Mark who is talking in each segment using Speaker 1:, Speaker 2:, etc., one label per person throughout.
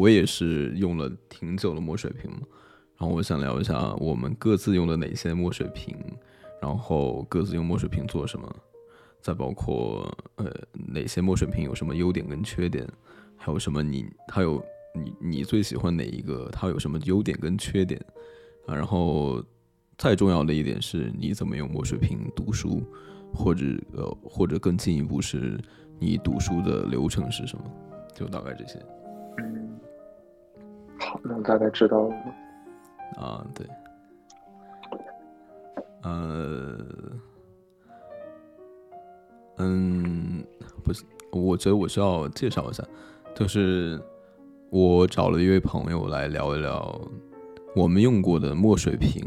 Speaker 1: 我也是用了挺久的墨水屏嘛，然后我想聊一下我们各自用的哪些墨水瓶，然后各自用墨水瓶做什么，再包括呃哪些墨水屏有什么优点跟缺点，还有什么你它有你你最喜欢哪一个，它有什么优点跟缺点啊，然后再重要的一点是你怎么用墨水屏读书，或者呃或者更进一步是你读书的流程是什么，就大概这些。
Speaker 2: 好，那我大概知道了。
Speaker 1: 啊，对，呃，嗯，不是，我觉得我需要介绍一下，就是我找了一位朋友来聊一聊我们用过的墨水瓶，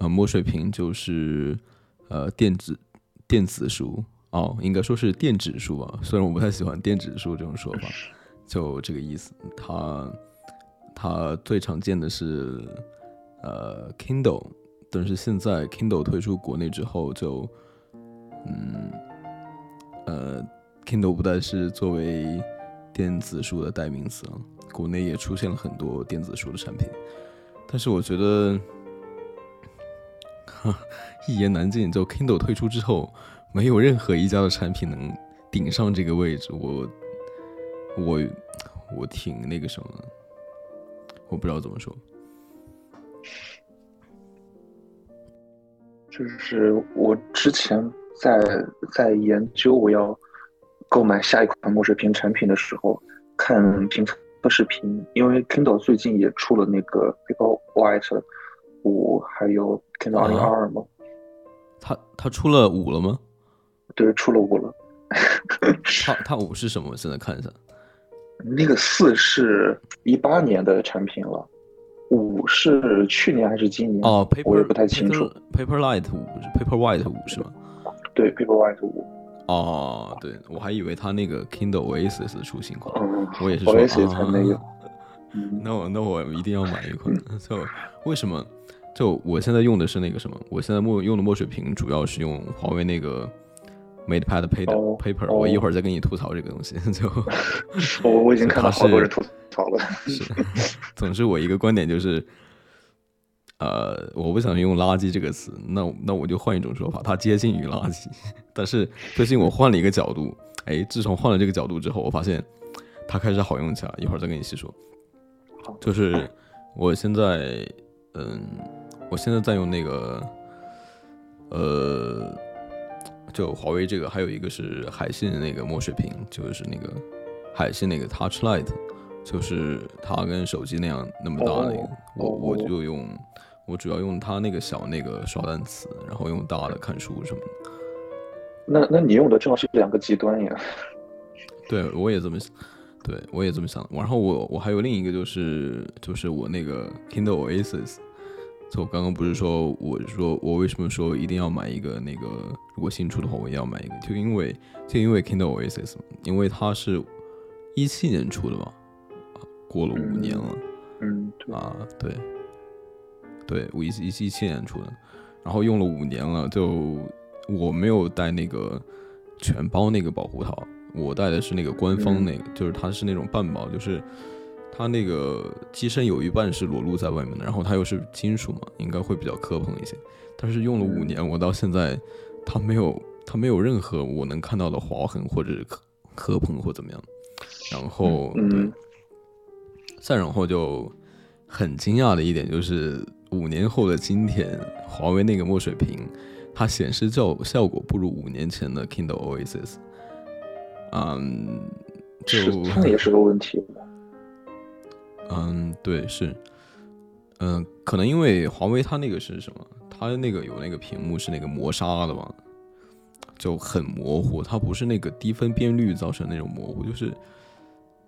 Speaker 1: 呃，墨水瓶就是呃电子电子书哦，应该说是电子书吧，虽然我不太喜欢电子书这种说法，就这个意思，它。它最常见的是，呃，Kindle，但是现在 Kindle 推出国内之后，就，嗯，呃，Kindle 不再是作为电子书的代名词了，国内也出现了很多电子书的产品，但是我觉得，哈，一言难尽，就 Kindle 退出之后，没有任何一家的产品能顶上这个位置，我，我，我挺那个什么。我不知道怎么说，
Speaker 2: 就是我之前在在研究我要购买下一款墨水屏产品的时候，看评测视频，因为 Kindle 最近也出了那个 Paperwhite 五，还有 Kindle 二零二二嘛？
Speaker 1: 它它出了五了吗？
Speaker 2: 对，出了五了。
Speaker 1: 它它五是什么？我现在看一下。
Speaker 2: 那个四是一八年的产品了，五是去年还是今年？
Speaker 1: 哦，
Speaker 2: 我也不太清楚。
Speaker 1: Paperlight 五，Paperwhite 五是吗？
Speaker 2: 对，Paperwhite 五。
Speaker 1: 哦，对，我还以为他那个 Kindle Oasis 出新款，我也是
Speaker 2: 说 Oasis 才没有。
Speaker 1: 那我那我一定要买一款。就为什么？就我现在用的是那个什么？我现在墨用的墨水屏主要是用华为那个。MatePad Paper Paper，我一会儿再跟你吐槽这个东西。就
Speaker 2: 我我已经看到好多人吐槽了。
Speaker 1: 是，总之我一个观点就是，呃，我不想用“垃圾”这个词，那那我就换一种说法，它接近于垃圾。但是最近我换了一个角度，哎，自从换了这个角度之后，我发现它开始好用起来。一会儿再跟你细说。就是我现在，嗯，我现在在用那个，呃。就华为这个，还有一个是海信的那个墨水屏，就是那个海信那个 Touch Light，就是它跟手机那样那么大那个，我我就用，我主要用它那个小那个刷单词，然后用大的看书什么的。
Speaker 2: 那那你用的正好是两个极端呀。
Speaker 1: 对，我也这么想，对我也这么想。然后我我还有另一个就是就是我那个 Kindle Oasis。就我刚刚不是说，我说我为什么说一定要买一个那个，如果新出的话，我也要买一个，就因为就因为 Kindle Oasis，因为它是一七年出的嘛，过了五年了，
Speaker 2: 嗯，
Speaker 1: 啊，对，对，我一七一七年出的，然后用了五年了，就我没有带那个全包那个保护套，我带的是那个官方那个，就是它是那种半包，就是。它那个机身有一半是裸露在外面的，然后它又是金属嘛，应该会比较磕碰一些。但是用了五年，我到现在它没有它没有任何我能看到的划痕或者磕磕碰或怎么样。然后对，再然后就很惊讶的一点就是，五年后的今天，华为那个墨水屏它显示效效果不如五年前的 Kindle Oasis。嗯，就
Speaker 2: 那也是个问题。
Speaker 1: 嗯，对，是，嗯，可能因为华为它那个是什么？它那个有那个屏幕是那个磨砂的嘛，就很模糊。它不是那个低分辨率造成那种模糊，就是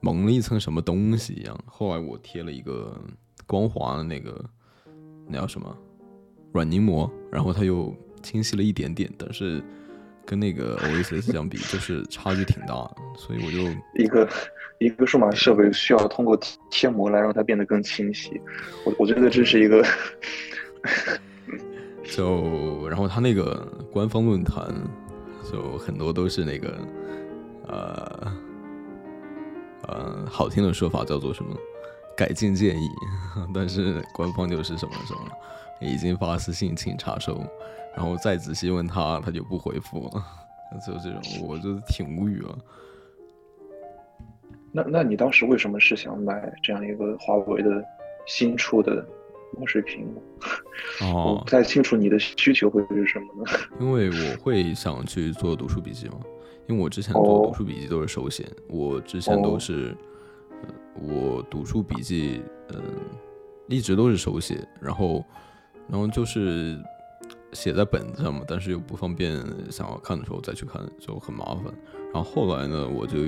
Speaker 1: 蒙了一层什么东西一样。后来我贴了一个光滑的那个那叫什么软凝膜，然后它又清晰了一点点，但是跟那个 Oasis 相比，就是差距挺大的，所以我就
Speaker 2: 一个。一个数码设备需要通过贴膜来让它变得更清晰，我我觉得这是一个，
Speaker 1: 就然后他那个官方论坛，就很多都是那个，呃，呃，好听的说法叫做什么改进建议，但是官方就是什么什么已经发私信请查收，然后再仔细问他，他就不回复了，就这种，我就挺无语了。
Speaker 2: 那那你当时为什么是想买这样一个华为的新出的墨水屏幕？
Speaker 1: 哦，
Speaker 2: 我不太清楚你的需求会是什么呢？
Speaker 1: 因为我会想去做读书笔记嘛，因为我之前做读书笔记都是手写，我之前都是，呃，我读书笔记，嗯，一直都是手写，然后，然后就是写在本子上嘛，但是又不方便想要看的时候再去看，就很麻烦。然后后来呢，我就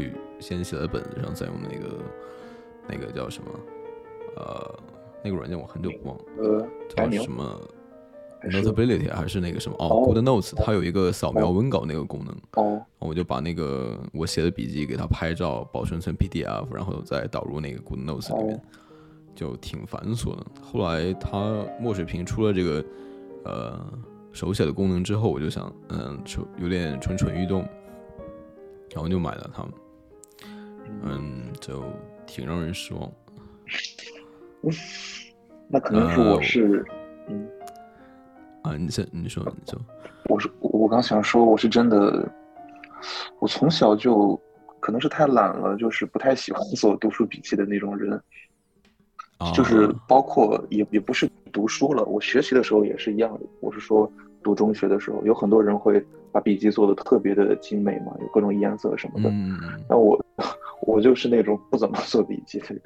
Speaker 1: 先写在本子上，再用那个那个叫什么，呃，那个软件我很久不忘，
Speaker 2: 呃，
Speaker 1: 叫什么 Notability 还是那个什么哦，Good Notes，它有一个扫描文稿那个功能，
Speaker 2: 哦，
Speaker 1: 我就把那个我写的笔记给它拍照，保存成 PDF，然后再导入那个 Good Notes 里面，就挺繁琐的。后来它墨水屏出了这个呃手写的功能之后，我就想，嗯，就有点蠢蠢欲动。然后就买了它们，嗯，就挺让人失望。
Speaker 2: 嗯，那可能是我是，嗯，
Speaker 1: 啊，你先你说你说，
Speaker 2: 我是我刚想说，我是真的，我从小就可能是太懒了，就是不太喜欢做读书笔记的那种人，就是包括也也不是读书了，我学习的时候也是一样的。我是说读中学的时候，有很多人会。把笔记做的特别的精美嘛，有各种颜色什么的。
Speaker 1: 嗯，
Speaker 2: 那我我就是那种不怎么做笔记的人。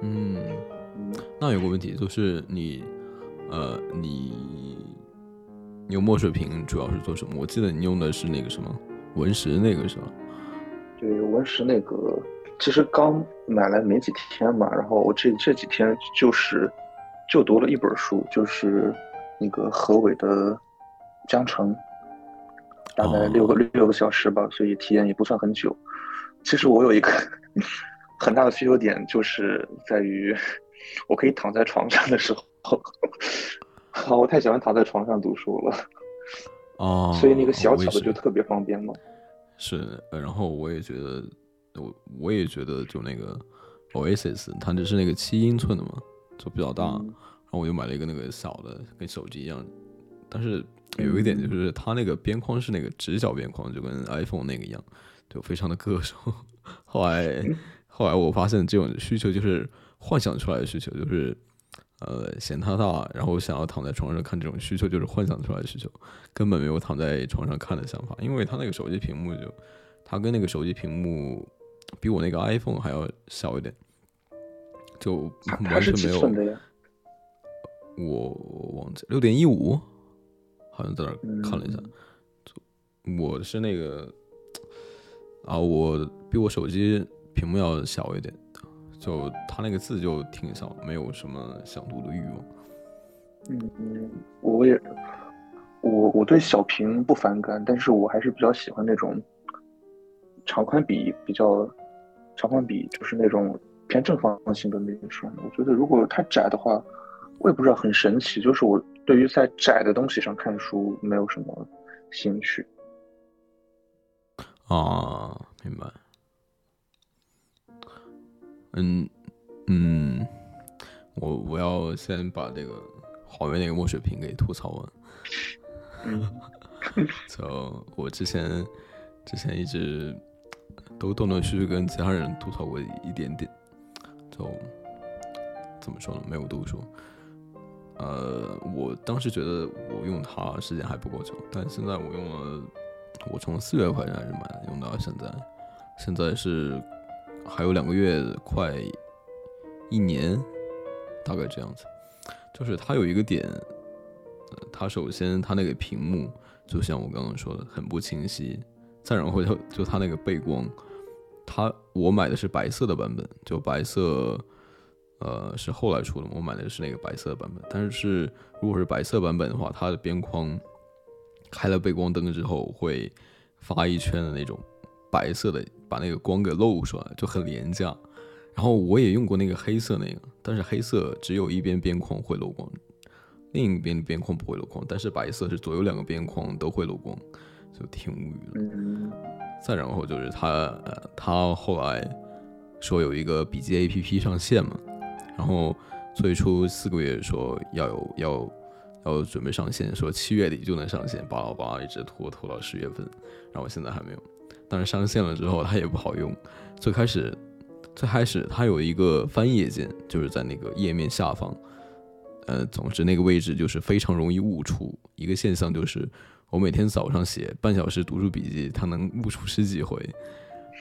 Speaker 1: 嗯，那有个问题就是你，呃，你用墨水屏主要是做什么？我记得你用的是那个什么文石那个是吧？
Speaker 2: 对，文石那个其实刚买来没几天嘛，然后我这这几天就是就读了一本书，就是那个何伟的《江城》。大概六个六个小时吧，所以体验也不算很久。其实我有一个 很大的需求点，就是在于我可以躺在床上的时候，好，我太喜欢躺在床上读书了。
Speaker 1: 哦，
Speaker 2: 所以那个小巧的就特别方便嘛。
Speaker 1: 是，然后我也觉得，我我也觉得，就那个 Oasis，它只是那个七英寸的嘛，就比较大，然后我就买了一个那个小的，跟手机一样，但是。有一点就是它那个边框是那个直角边框，就跟 iPhone 那个一样，就非常的硌手。后来 后来我发现这种需求就是幻想出来的需求，就是呃嫌它大，然后想要躺在床上看这种需求就是幻想出来的需求，根本没有躺在床上看的想法。因为它那个手机屏幕就它跟那个手机屏幕比我那个 iPhone 还要小一点，就完全没有。我忘记六点一五。好像在那看了一下，我是那个啊，我比我手机屏幕要小一点，就它那个字就挺小，没有什么想读的欲望。
Speaker 2: 嗯嗯，我也我我对小屏不反感，但是我还是比较喜欢那种长宽比比较长宽比，就是那种偏正方形的那种。我觉得如果太窄的话，我也不知道，很神奇，就是我。对于在窄的东西上看书没有什么兴趣
Speaker 1: 啊，明白。嗯嗯，我我要先把这个华为那个墨水屏给吐槽完。
Speaker 2: 嗯，
Speaker 1: 就我之前之前一直都断断续续跟其他人吐槽过一点点，就怎么说呢？没有读书。呃，我当时觉得我用它时间还不够久，但现在我用了，我从四月份开始买，用到现在，现在是还有两个月，快一年，大概这样子。就是它有一个点，它首先它那个屏幕就像我刚刚说的很不清晰，再然后就就它那个背光，它我买的是白色的版本，就白色。呃，是后来出的，我买的是那个白色版本。但是如果是白色版本的话，它的边框开了背光灯之后，会发一圈的那种白色的，把那个光给露出来，就很廉价。然后我也用过那个黑色那个，但是黑色只有一边边框会漏光，另一边边框不会漏光。但是白色是左右两个边框都会漏光，就挺无语的。再然后就是他，呃，他后来。说有一个笔记 A P P 上线嘛，然后最初四个月说要有要要准备上线，说七月底就能上线，巴拉巴拉一直拖拖到十月份，然后现在还没有。但是上线了之后它也不好用，最开始最开始它有一个翻页键，就是在那个页面下方。呃，总之那个位置就是非常容易误触。一个现象就是，我每天早上写半小时读书笔记，它能误触十几回，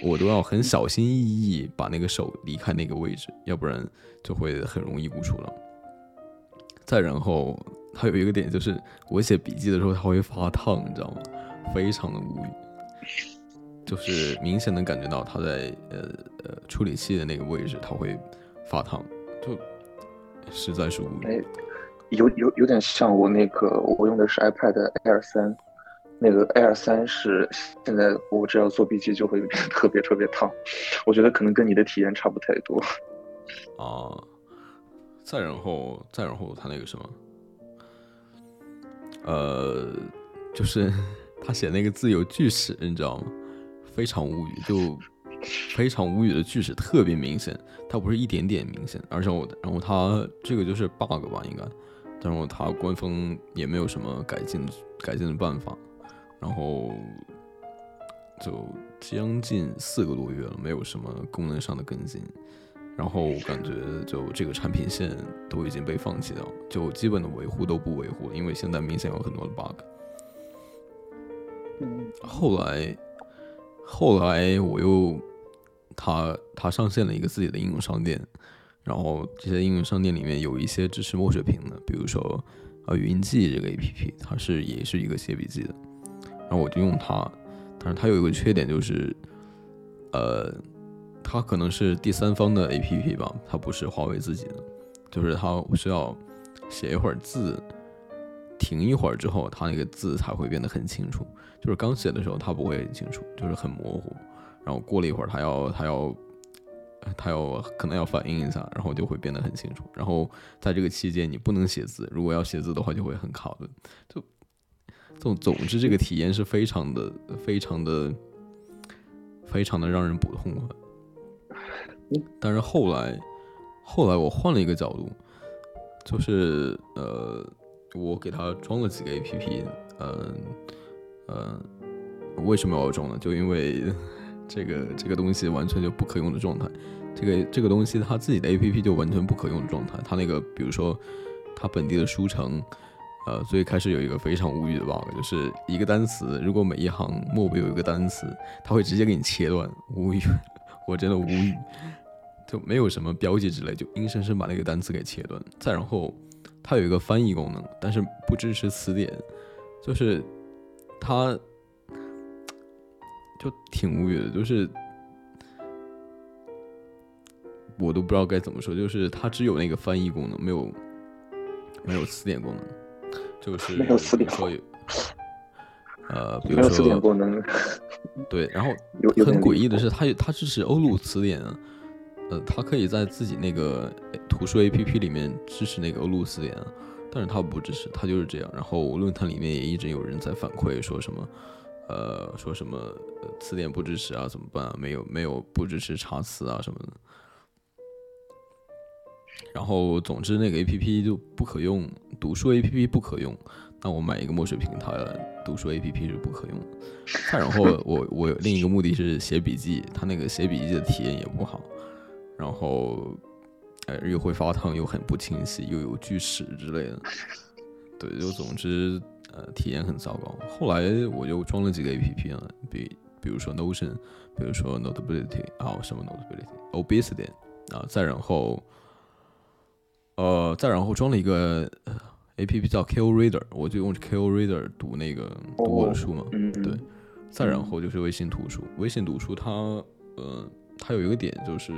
Speaker 1: 我都要很小心翼翼把那个手离开那个位置，要不然就会很容易误触了。再然后，它有一个点就是，我写笔记的时候它会发烫，你知道吗？非常的无语，就是明显能感觉到它在呃呃处理器的那个位置它会发烫，就。实在是无语。
Speaker 2: 哎，有有有点像我那个，我用的是 iPad Air 三，那个 Air 三是现在我只要做笔记就会特别特别烫，我觉得可能跟你的体验差不太多。
Speaker 1: 啊，再然后再然后他那个什么，呃，就是他写那个字有锯齿，你知道吗？非常无语，就。非常无语的句式特别明显，它不是一点点明显，而且我，然后它这个就是 bug 吧，应该，然后它官方也没有什么改进改进的办法，然后就将近四个多月了，没有什么功能上的更新，然后感觉就这个产品线都已经被放弃掉，就基本的维护都不维护，因为现在明显有很多的 bug。后来，后来我又。他他上线了一个自己的应用商店，然后这些应用商店里面有一些支持墨水屏的，比如说呃语音记这个 A P P，它是也是一个写笔记的，然后我就用它，但是它有一个缺点就是，呃，它可能是第三方的 A P P 吧，它不是华为自己的，就是它需要写一会儿字，停一会儿之后，它那个字才会变得很清楚，就是刚写的时候它不会很清楚，就是很模糊。然后过了一会儿，它要它要他要可能要反应一下，然后就会变得很清楚。然后在这个期间，你不能写字，如果要写字的话，就会很卡顿。就总总之，这个体验是非常的、非常的、非常的让人不痛快。但是后来，后来我换了一个角度，就是呃，我给他装了几个 A P P，嗯嗯，为什么要装呢？就因为。这个这个东西完全就不可用的状态，这个这个东西它自己的 A P P 就完全不可用的状态。它那个比如说它本地的书城，呃，最开始有一个非常无语的 bug，就是一个单词，如果每一行末尾有一个单词，它会直接给你切断，无语，我真的无语，就没有什么标记之类，就硬生生把那个单词给切断。再然后它有一个翻译功能，但是不支持词典，就是它。就挺无语的，就是我都不知道该怎么说，就是它只有那个翻译功能，没有没有词典功能，就 是
Speaker 2: 没有词典
Speaker 1: 说有，呃，比如说
Speaker 2: 词典功能，
Speaker 1: 对，然后 很诡异的是，它它支持欧陆词典，呃，它可以在自己那个图书 A P P 里面支持那个欧陆词典，但是它不支持，它就是这样。然后论坛里面也一直有人在反馈说什么。呃，说什么词典不支持啊？怎么办？没有没有不支持查词啊什么的。然后总之那个 A P P 就不可用，读书 A P P 不可用。那我买一个墨水屏，它读书 A P P 是不可用。再然后我我另一个目的是写笔记，它那个写笔记的体验也不好。然后哎又会发烫，又很不清晰，又有锯齿之类的。对，就总之。呃，体验很糟糕。后来我就装了几个 A P P 啊，比比如说 Notion，比如说 Notability 啊，什么 Notability，Obsidian 啊，再然后，呃，再然后装了一个 A P P 叫 K O Reader，我就用 K O Reader 读那个读我的书嘛。对。再然后就是微信读书，微信读书它，呃，它有一个点就是。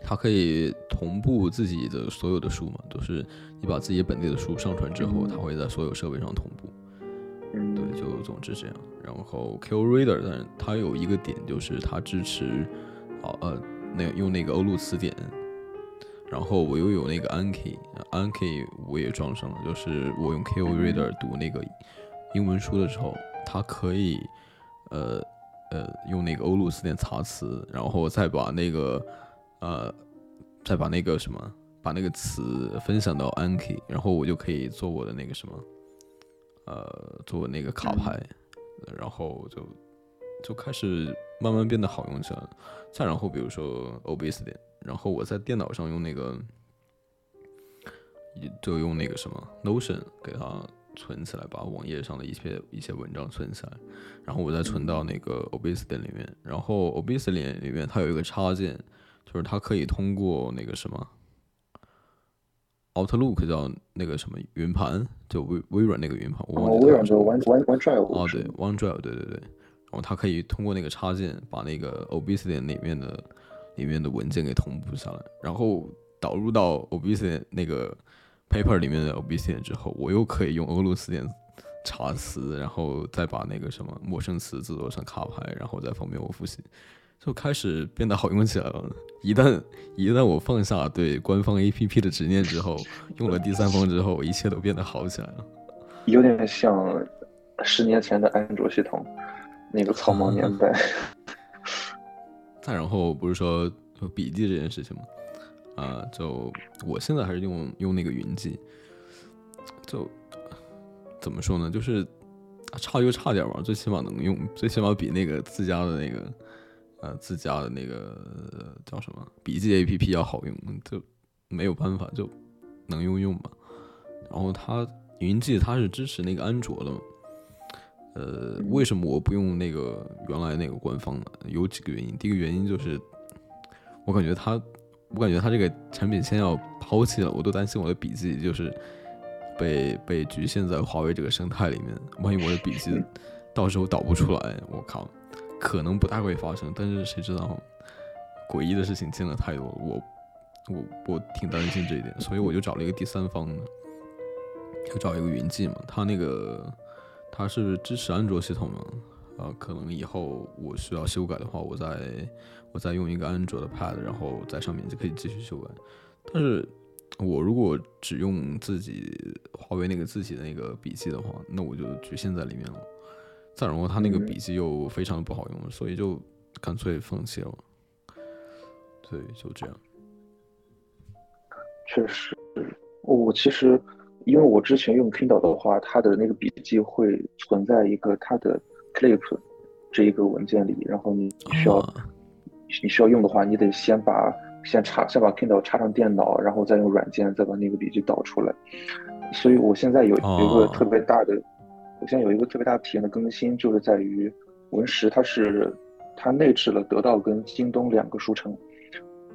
Speaker 1: 它可以同步自己的所有的书嘛？都是你把自己本地的书上传之后，它会在所有设备上同步。
Speaker 2: 嗯，
Speaker 1: 对，就总之这样。然后 Q Reader，但是它有一个点就是它支持，啊呃，那用那个欧陆词典。然后我又有那个 Anki，Anki 我也装上了，就是我用 Ko Reader 读那个英文书的时候，它可以，呃，呃用那个欧陆词典查词，然后再把那个呃再把那个什么把那个词分享到 Anki，然后我就可以做我的那个什么呃做那个卡牌，然后就就开始慢慢变得好用起来了。再然后比如说 Obsidian，然后我在电脑上用那个就用那个什么 Notion 给它。存起来，把网页上的一些一些文章存起来，然后我再存到那个 Obsidian 里面。然后 Obsidian 里面它有一个插件，就是它可以通过那个什么 Outlook 叫那个什么云盘，就微微软那个云盘。哦，
Speaker 2: 微软就 One One OneDrive。
Speaker 1: 哦，对，OneDrive，对对对。然后它可以通过那个插件把那个 Obsidian 里面的里面的文件给同步下来，然后导入到 Obsidian 那个。paper 里面的 Obsidian 之后，我又可以用欧陆词典查词，然后再把那个什么陌生词制作成卡牌，然后再方便我复习，就开始变得好用起来了。一旦一旦我放下对官方 APP 的执念之后，用了第三方之后，一切都变得好起来了。
Speaker 2: 有点像十年前的安卓系统那个草莽年代。
Speaker 1: 再然后不是说笔记这件事情吗？啊，就我现在还是用用那个云记，就怎么说呢？就是差就差点吧，最起码能用，最起码比那个自家的那个呃自家的那个叫什么笔记 A P P 要好用，就没有办法，就能用用吧。然后它云记它是支持那个安卓的，呃，为什么我不用那个原来那个官方呢？有几个原因，第一个原因就是我感觉它。我感觉他这个产品线要抛弃了，我都担心我的笔记就是被被局限在华为这个生态里面。万一我的笔记到时候导不出来，我靠，可能不大会发生。但是谁知道，诡异的事情见了太多，我我我挺担心这一点，所以我就找了一个第三方的，就找一个云记嘛。它那个它是支持安卓系统嘛？啊，可能以后我需要修改的话，我再。我再用一个安卓的 Pad，然后在上面就可以继续修改。但是，我如果只用自己华为那个自己的那个笔记的话，那我就局限在里面了。再然后，它那个笔记又非常的不好用，所以就干脆放弃了。对，就这样。
Speaker 2: 确实，我其实因为我之前用 Kindle 的话，它的那个笔记会存在一个它的 Clip 这一个文件里，然后你需要。你需要用的话，你得先把先插先把 Kindle 插上电脑，然后再用软件再把那个笔记导出来。所以我现在有有一个特别大的，我现在有一个特别大的体验的更新，就是在于文石它是它内置了得到跟京东两个书城，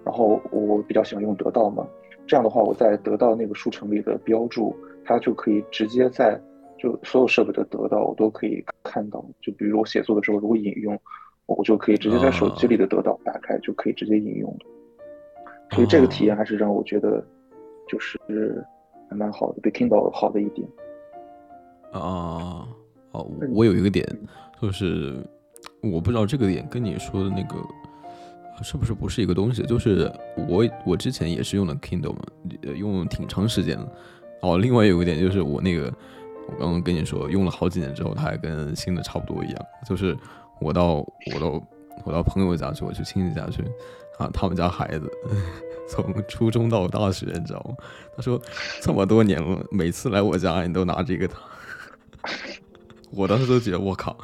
Speaker 2: 然后我比较喜欢用得到嘛，这样的话我在得到那个书城里的标注，它就可以直接在就所有设备的得到我都可以看到，就比如我写作的时候如果引用。我就可以直接在手机里的得到打开，就可以直接引用了。所以这个体验还是让我觉得，就是还蛮好的，比 Kindle 好的一点。
Speaker 1: 啊，哦，我有一个点，就是我不知道这个点跟你说的那个是不是不是一个东西。就是我我之前也是用的 Kindle 嘛，用挺长时间的。哦，另外有一点就是我那个，我刚刚跟你说用了好几年之后，它还跟新的差不多一样，就是。我到我到我到朋友家去，我去亲戚家去，啊，他们家孩子 从初中到大学，你知道吗？他说这么多年了，每次来我家你都拿这个他，我当时都觉得我靠，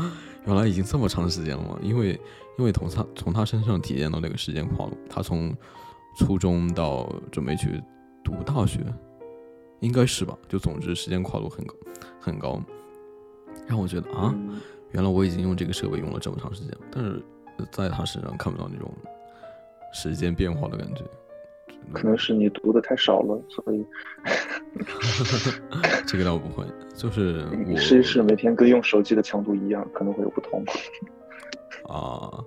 Speaker 1: 原来已经这么长时间了，因为因为从他从他身上体验到那个时间跨度，他从初中到准备去读大学，应该是吧？就总之时间跨度很高很高，让我觉得啊。原来我已经用这个设备用了这么长时间，但是在他身上看不到那种时间变化的感觉。
Speaker 2: 可能是你读的太少了，所以
Speaker 1: 这个倒不会，就是我
Speaker 2: 试一试每天跟用手机的强度一样，可能会有不同。
Speaker 1: 啊，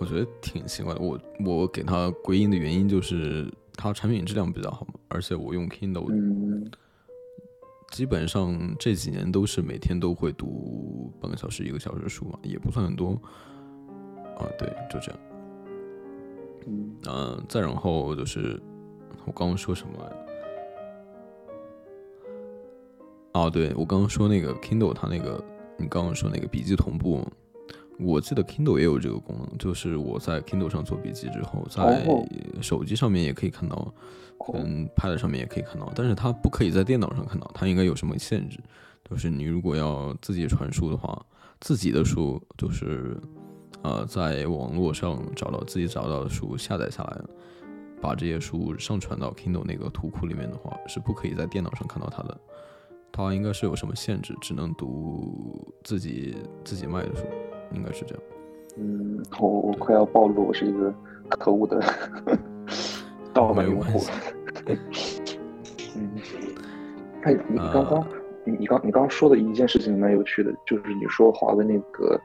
Speaker 1: 我觉得挺奇怪的。我我给他归因的原因就是它产品质量比较好嘛，而且我用 Kindle。基本上这几年都是每天都会读半个小时、一个小时书嘛，也不算很多啊。对，就这样。嗯，再然后就是我刚刚说什么？哦，对我刚刚说那个 Kindle，它那个你刚刚说那个笔记同步，我记得 Kindle 也有这个功能，就是我在 Kindle 上做笔记之后，在
Speaker 2: 哦
Speaker 1: 手机上面也可以看到，嗯 Pad 上面也可以看到，但是它不可以在电脑上看到，它应该有什么限制？就是你如果要自己传输的话，自己的书就是呃在网络上找到自己找到的书下载下来，把这些书上传到 Kindle 那个图库里面的话，是不可以在电脑上看到它的。它应该是有什么限制，只能读自己自己卖的书，应该是这样。
Speaker 2: 嗯，我我快要暴露，我是一个可恶的 盗版用户。嗯，哎，你刚刚、你你刚你刚刚说的一件事情蛮有趣的，就是你说华为那个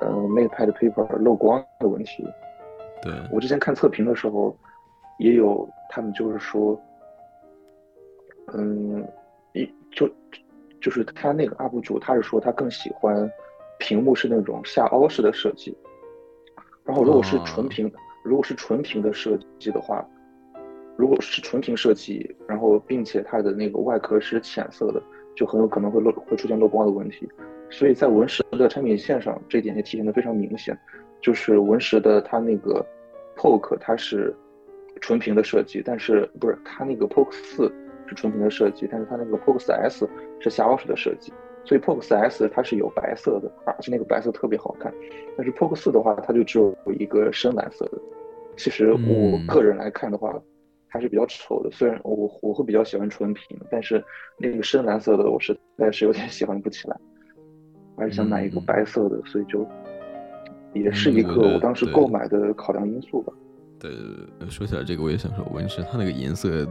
Speaker 2: 呃 MatePad Paper 漏光的问题。
Speaker 1: 对，
Speaker 2: 我之前看测评的时候，也有他们就是说，嗯，一就就是他那个 UP 主，他是说他更喜欢屏幕是那种下凹式的设计，然后如果是纯屏，如果是纯屏的设计的话，如果是纯屏设计，然后并且它的那个外壳是浅色的，就很有可能会漏会出现漏光的问题。所以在文石的产品线上，这一点也体现的非常明显，就是文石的它那个 Poke 它是纯屏的设计，但是不是它那个 Poke 四是纯屏的设计，但是它那个 Poke 四 S 是下凹式的设计，所以 Poke 四 S 它是有白色的，而且那个白色特别好看，但是 Poke 四的话，它就只有一个深蓝色的。其实我
Speaker 1: 嗯
Speaker 2: 个人来看的话，还是比较丑的。虽然我我会比较喜欢纯屏，但是那个深蓝色的我实在是有点喜欢不起来，还是想买一个
Speaker 1: 嗯
Speaker 2: 白色的，所以就也是一个我当时购买的考量因素吧。
Speaker 1: 对，呃说起来这个我也想说，文石它那个颜色，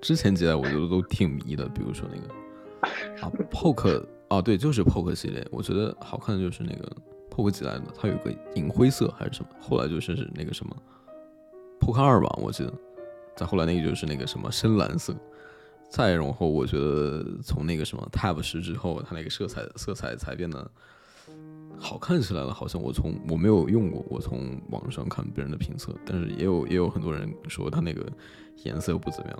Speaker 1: 之前几代我觉得都挺迷的，比如说那个啊 Poke 啊，对，就是 Poke 系列，我觉得好看的就是那个 Poke 几代的，它有个银灰色还是什么，后来就是那个什么 Poke 二吧，我记得，再后来那个就是那个什么深蓝色，再然后我觉得从那个什么 Tab 十之后，它那个色彩色彩才变得好看起来了。好像我从我没有用过，我从网上看别人的评测，但是也有也有很多人说它那个颜色不怎么样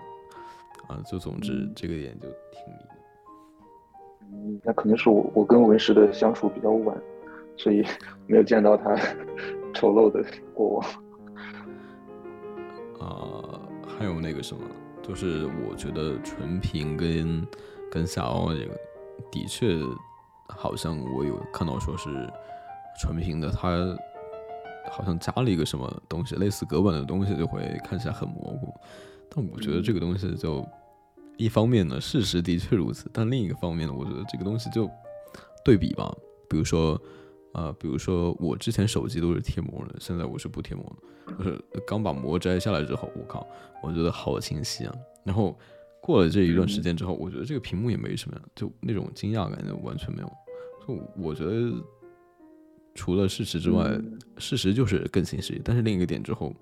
Speaker 1: 啊。就总之这个点就挺迷。
Speaker 2: 嗯，那可能是我我跟文石的相处比较晚，所以没有见到他 丑陋的过往。
Speaker 1: 啊、还有那个什么，就是我觉得纯平跟跟夏奥这个，的确好像我有看到说是纯平的，他好像加了一个什么东西，类似隔板的东西，就会看起来很模糊。但我觉得这个东西就一方面呢，事实的确如此，但另一个方面呢，我觉得这个东西就对比吧，比如说。啊、比如说我之前手机都是贴膜的，现在我是不贴膜的。就是刚把膜摘下来之后，我靠，我觉得好清晰啊。然后过了这一段时间之后，我觉得这个屏幕也没什么呀，就那种惊讶感就完全没有。就我觉得除了事实之外，
Speaker 2: 嗯
Speaker 1: 事实就是更清晰。但是另一个点之后，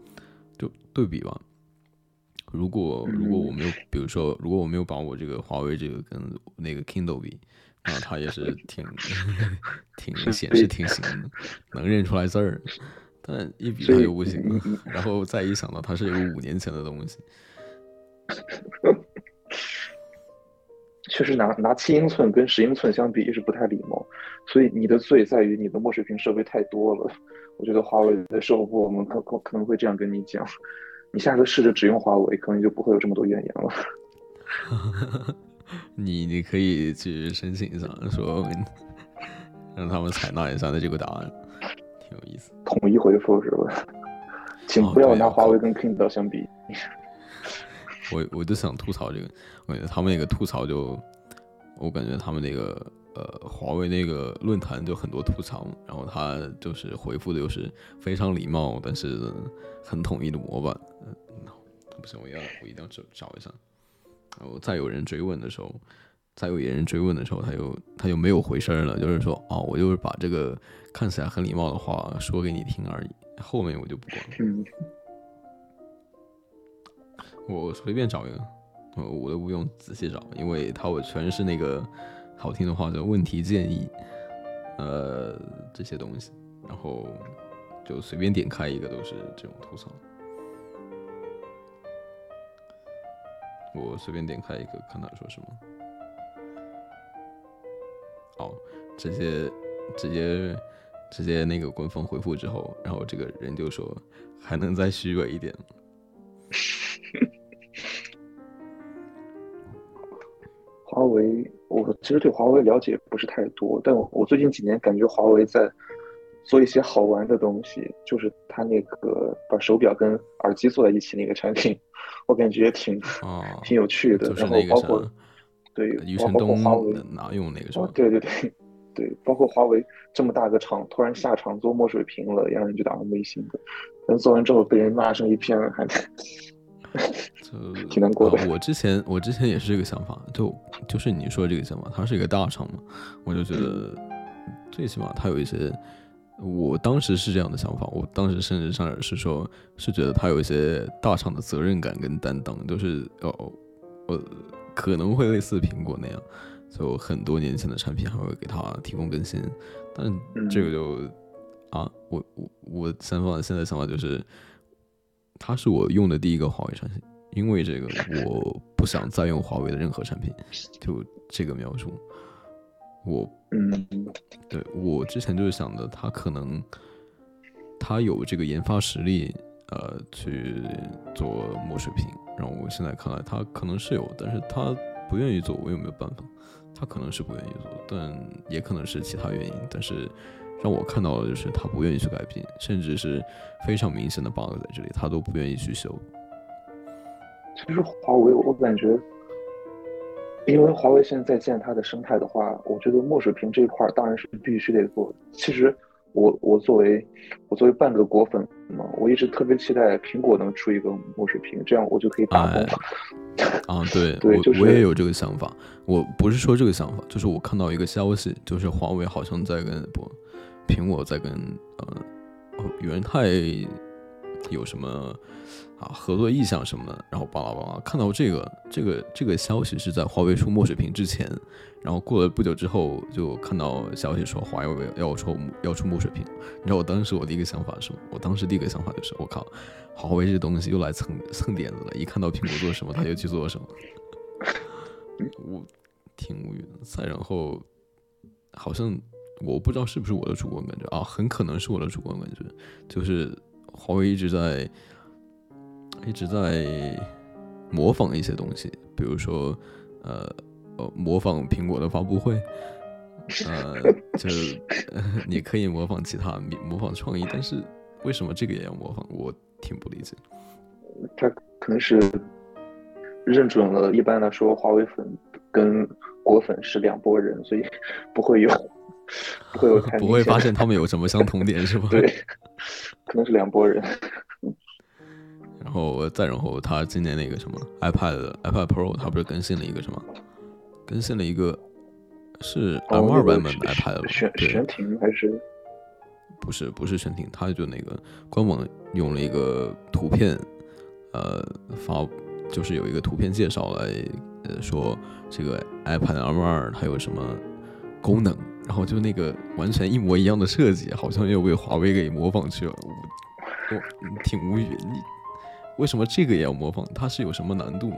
Speaker 1: 就对比吧。如果如果我没有，比如说，如果我没有把我这个华为这个跟那个 Kindle 比，那它也是 挺 挺显示挺行的，能认出来字儿。但一比它
Speaker 2: 所以
Speaker 1: 又不行
Speaker 2: 你你，
Speaker 1: 然后再一想到它是一个五年前的东西，
Speaker 2: 确实拿拿七英寸跟十英寸相比也是不太礼貌，所以你的罪在于你的墨水屏设备太多了。我觉得华为的售后部我们可可可能会这样跟你讲，你下次试着只用华为，可能就不会有这么多怨言了。
Speaker 1: 你你可以去申请一下，说 让他们采纳一下的这个答案，挺有意思。
Speaker 2: 统一回复是吧？请
Speaker 1: 哦
Speaker 2: 不要拿华为跟 Kindle 相比。
Speaker 1: 我我就想吐槽这个，我感觉他们那个吐槽就，我感觉他们那个呃华为那个论坛就很多吐槽，然后他就是回复的又是非常礼貌，但是很统一的模板。嗯，不行，我要我一定要找找一下。然后再有人追问的时候，再有人追问的时候，他又他就没有回声了，就是说哦，我就是把这个看起来很礼貌的话说给你听而已，后面我就不管了。
Speaker 2: 嗯，
Speaker 1: 我随便找一个，我，我都不用仔细找，因为他我全是那个好听的话叫问题建议，呃，这些东西，然后就随便点开一个都是这种吐槽。我随便点开一个，看他说什么。哦，直接直接直接那个官方回复之后，然后这个人就说还能再虚伪一点。
Speaker 2: 其实对华为了解不是太多，但我我最近几年感觉华为在做一些好玩的东西，就是它那个把手表跟耳机做在一起那个产品，我感觉挺
Speaker 1: 哦，
Speaker 2: 挺有趣的。
Speaker 1: 就是
Speaker 2: 然后
Speaker 1: 那个啥
Speaker 2: 包括，对，包括华为，
Speaker 1: 拿用那个什么，？
Speaker 2: 哦对对对对，包括华为这么大个厂突然下场做墨水屏了，让人觉得蛮违心的。但做完之后被人骂成一片，还
Speaker 1: 就
Speaker 2: 挺难过的
Speaker 1: 呃我之前我之前也是这个想法，就就是你说这个想法，它是一个大厂嘛，我就觉得最起码它有一些，我当时是这样的想法，我当时甚至上是说，是觉得它有一些大厂的责任感跟担当，就是哦，我可能会类似苹果那样，就很多年前的产品还会给它提供更新，但
Speaker 2: 嗯。
Speaker 1: 这个就啊，我我我想法现在想法就是，它是我用的第一个华为产品，因为这个我不想再用华为的任何产品，就这个描述，我
Speaker 2: 嗯
Speaker 1: 对我之前就是想的，他可能他有这个研发实力，呃，去做墨水屏。然后我现在看来，他可能是有，但是他不愿意做，我有没有办法？他可能是不愿意做，但也可能是其他原因。但是让我看到的就是他不愿意去改变，甚至是非常明显的 bug 在这里，他都不愿意去修。
Speaker 2: 其实华为，我感觉，因为华为现在在建它的生态的话，我觉得墨水屏这一块儿当然是必须得做。其实我我作为我作为半个果粉嘛，我一直特别期待苹果能出一个墨水屏，这样我就可以打崩。
Speaker 1: 啊，对 我、
Speaker 2: 对就是
Speaker 1: 我也有这个想法。我不是说这个想法，就是我看到一个消息，就是华为好像在跟不，苹果在跟呃哦元泰有什么啊合作意向什么的，然后巴拉巴拉。看到这个这个这个消息是在华为出墨水屏之前，然后过了不久之后就看到消息说华为要出要出墨水屏。你知道我当时我第一个想法是什么？我当时第一个想法就是我靠，华为这东西又来蹭蹭点子了，一看到苹果做什么，他就去做什么，我挺无语的。再然后，好像我不知道是不是我的主观感觉啊，很可能是我的主观感觉，就是华为一直在一直在模仿一些东西，比如说呃呃模仿苹果的发布会。呃，就、呃、你可以模仿其他模仿创意，但是为什么这个也要模仿？我挺不理解。
Speaker 2: 他可能是认准了，一般来说华为粉跟果粉是两拨人，所以不会有 会
Speaker 1: 不会发现他们有什么相同点是吧？
Speaker 2: 对，可能是两拨人。
Speaker 1: 然后再然后，他今年那个什么 iPad iPad Pro，他不是更新了一个什么？更新了一个是
Speaker 2: 哦
Speaker 1: M
Speaker 2: 那个
Speaker 1: 二版本的 iPad 了吧？
Speaker 2: 悬
Speaker 1: 对，
Speaker 2: 悬停还是
Speaker 1: 不是不是悬停，他就那个官网用了一个图片，呃，发就是有一个图片介绍来，呃，说这个 iPad M 二它有什么功能，然后就那个完全一模一样的设计，好像又被华为给模仿去了，我我挺无语，你为什么这个也要模仿？它是有什么难度吗？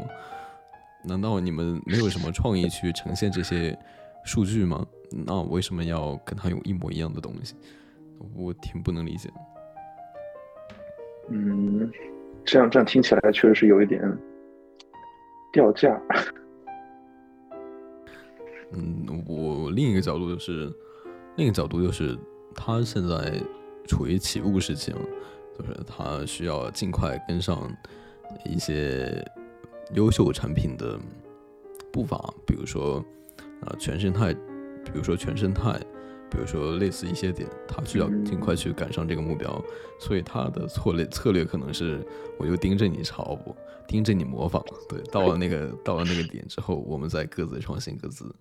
Speaker 1: 难道你们没有什么创意去呈现这些数据吗？那为什么要跟它用一模一样的东西？我挺不能理解。
Speaker 2: 嗯，这样这样听起来确实是有一点掉价。
Speaker 1: 嗯，我另一个角度就是，另一个角度就是，它现在处于起步时期嘛，就是它需要尽快跟上一些优秀产品的步伐，比如说啊、全生态，比如说全生态，比如说类似一些点，它需要尽快去赶上这个目标，所以它的策略策略可能是，我就盯着你抄，盯着你模仿，对，到了那个到了那个点之后，我们再各自创新各自。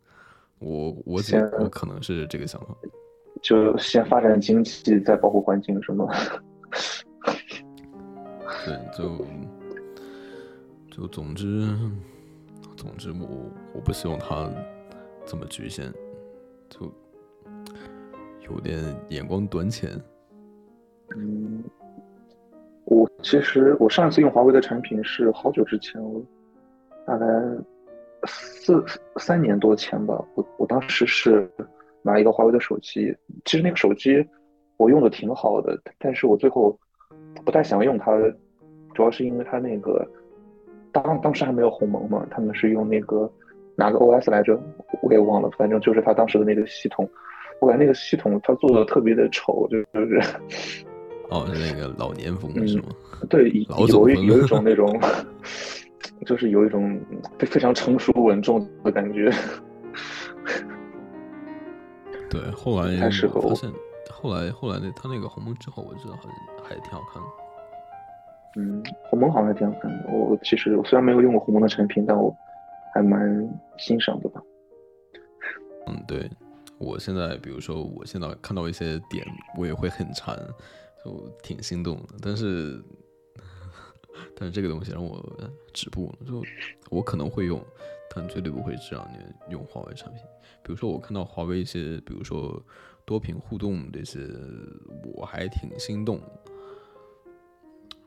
Speaker 1: 我我觉
Speaker 2: 先
Speaker 1: 我可能是这个想法，
Speaker 2: 就先发展经济，再保护环境，是吗？
Speaker 1: 对，就就总之总之我我不希望他这么局限，就有点眼光短浅。
Speaker 2: 嗯，我其实我上一次用华为的产品是好久之前了，大概四三年多前吧。我我当时是拿一个华为的手机，其实那个手机我用的挺好的，但是我最后不太想用它，主要是因为它那个当当时还没有鸿蒙嘛，他们是用那个哪个 OS 来着，我也忘了，反正就是他当时的那个系统，我感觉那个系统它做的特别的丑，就是
Speaker 1: 哦，是那个老年风是吗？
Speaker 2: 对，
Speaker 1: 老
Speaker 2: 有一有一种那种，就是有一种非非常成熟稳重的感觉。
Speaker 1: 对，后来
Speaker 2: 太适合我
Speaker 1: 发现，后来后来那他那个鸿蒙之后，我觉得好像还挺好看的。
Speaker 2: 嗯，鸿蒙好像还挺好看的。我其实我虽然没有用过鸿蒙的产品，但我还蛮欣赏的吧。
Speaker 1: 嗯，对，我现在比如说我现在看到一些点，我也会很馋，就挺心动的。但是，但是这个东西让我止步了，就我可能会用，但绝对不会这两年用华为产品。比如说我看到华为一些，比如说多屏互动这些，我还挺心动。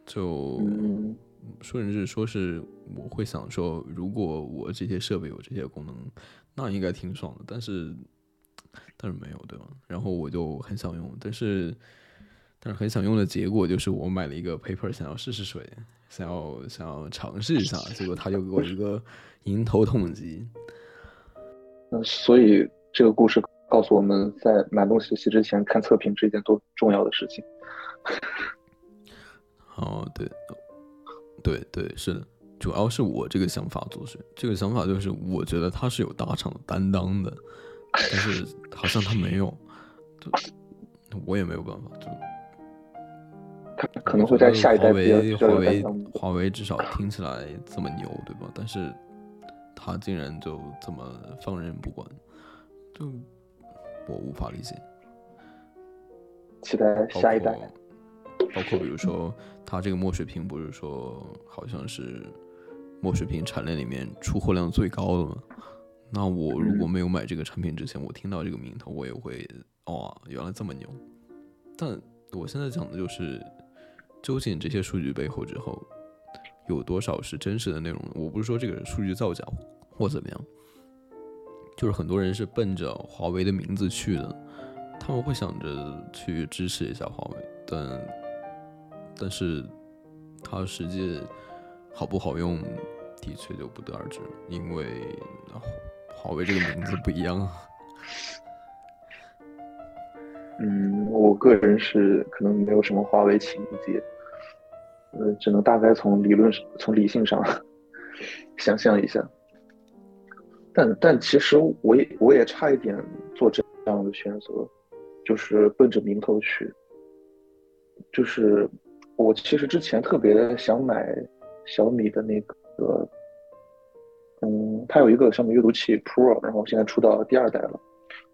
Speaker 1: 就
Speaker 2: 嗯
Speaker 1: 说人是说是我会想说，如果我这些设备有这些功能，那应该挺爽的。但是但是没有，对吧？然后我就很想用，但是但是很想用的结果就是我买了一个 paper，想要试试水，想要想要尝试一下，结果他就给我一个迎头痛击。
Speaker 2: 嗯所以这个故事告诉我们在买东西之前看测评是一件多重要的事情。
Speaker 1: 哦，对，对对，是的，主要是我这个想法做事，这个想法就是我觉得他是有大厂的担当的，但是好像他没有，就我也没有办法，就
Speaker 2: 它可能会在下一代
Speaker 1: 华
Speaker 2: 比较
Speaker 1: 华为华为至少听起来这么牛，对吧？但是他竟然就这么放任不管，就我无法理解。
Speaker 2: 期待下一代。
Speaker 1: 包括比如说，它这个墨水屏不是说好像是墨水屏产链里面出货量最高的吗？那我如果没有买这个产品之前，我听到这个名头，我也会哦，原来这么牛。但我现在讲的就是，究竟这些数据背后之后有多少是真实的内容？我不是说这个数据造假或怎么样，就是很多人是奔着华为的名字去的，他们会想着去支持一下华为，但但是它实际好不好用，的确就不得而知，因为华为这个名字不一样啊。
Speaker 2: 嗯，我个人是可能没有什么华为情节，呃，只能大概从理论从理性上想象一下。但但其实我也我也差一点做这样的选择，就是奔着名头去。就是我其实之前特别想买小米的那个，嗯，它有一个小米阅读器 Pro，然后现在出到第二代了。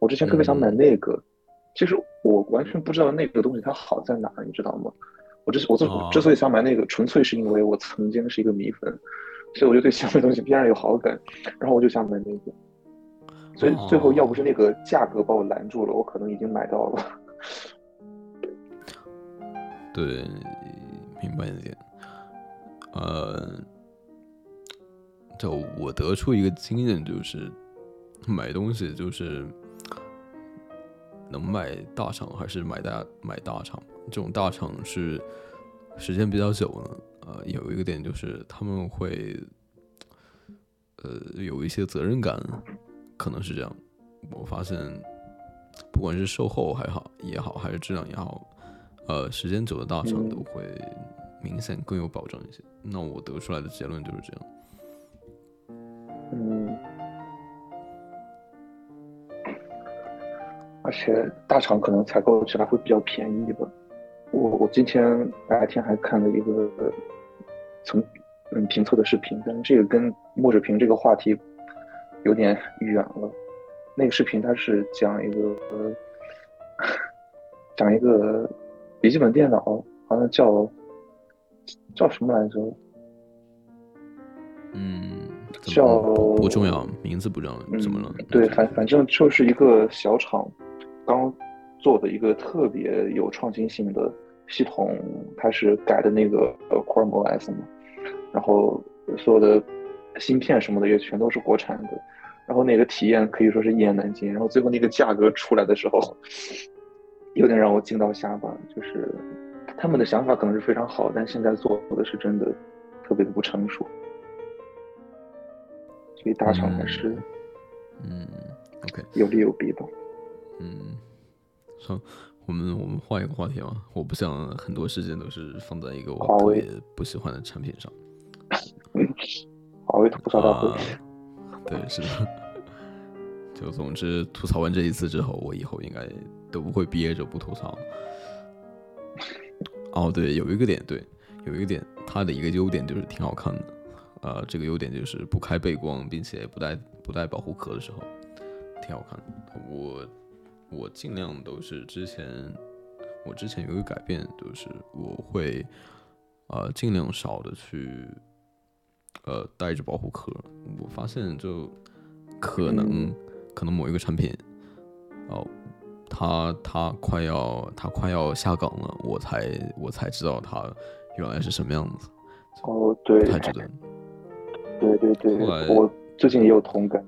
Speaker 2: 我之前特别想买那个，其实我完全不知道那个东西它好在哪儿，你知道吗？我之我之
Speaker 1: 哦
Speaker 2: 之所以想买那个，纯粹是因为我曾经是一个米粉，所以我就对小米东西必然有好感，然后我就想买那个。所以最后要不是那个价格把我拦住了，我可能已经买到了。
Speaker 1: 对，明白一点。呃，就我得出一个经验，就是买东西就是能买大厂还是买大买大厂。这种大厂是时间比较久呢。呃，有一个点就是他们会呃有一些责任感，可能是这样。我发现，不管是售后还好也好，还是质量也好，呃，时间久的大厂都会明显更有保障一些。那我得出来的结论就是这样。
Speaker 2: 嗯，而且大厂可能采购起来会比较便宜吧。我我今天白天还看了一个从嗯评测的视频，但是这个跟墨水屏这个话题有点远了。那个视频它是讲一个、呃、讲一个笔记本电脑，好像叫叫什么来着？
Speaker 1: 嗯，
Speaker 2: 叫
Speaker 1: 不不重要，名字不重要，怎么了？
Speaker 2: 嗯？对，反反正就是一个小厂刚做的一个特别有创新性的系统，它是改的那个呃 Chrome OS 嘛，然后所有的芯片什么的也全都是国产的，然后那个体验可以说是一言难尽，然后最后那个价格出来的时候，有点让我惊到下巴，就是他们的想法可能是非常好，但现在做的是真的特别的不成熟，所以大厂还是
Speaker 1: 嗯，OK，
Speaker 2: 有利有弊吧。
Speaker 1: 嗯，好，我们我们换一个话题吧。我不想很多时间都是放在一个我特别不喜欢的产品上。
Speaker 2: 华为吐槽大会，
Speaker 1: 对，是的。就总之吐槽完这一次之后，我以后应该都不会憋着不吐槽。哦，对，有一个点，对，有一个点，它的一个优点就是挺好看的。呃，这个优点就是不开背光，并且不带不带保护壳的时候，挺好看的。我我尽量都是之前，我之前有一个改变，就是我会呃尽量少的去呃带着保护壳。我发现就可能。可能某一个产品，哦，它它快要它快要下岗了，我才我才知道它原来是什么样子。
Speaker 2: 哦，对，
Speaker 1: 太值得。
Speaker 2: 对对对。后来我最近也有同感。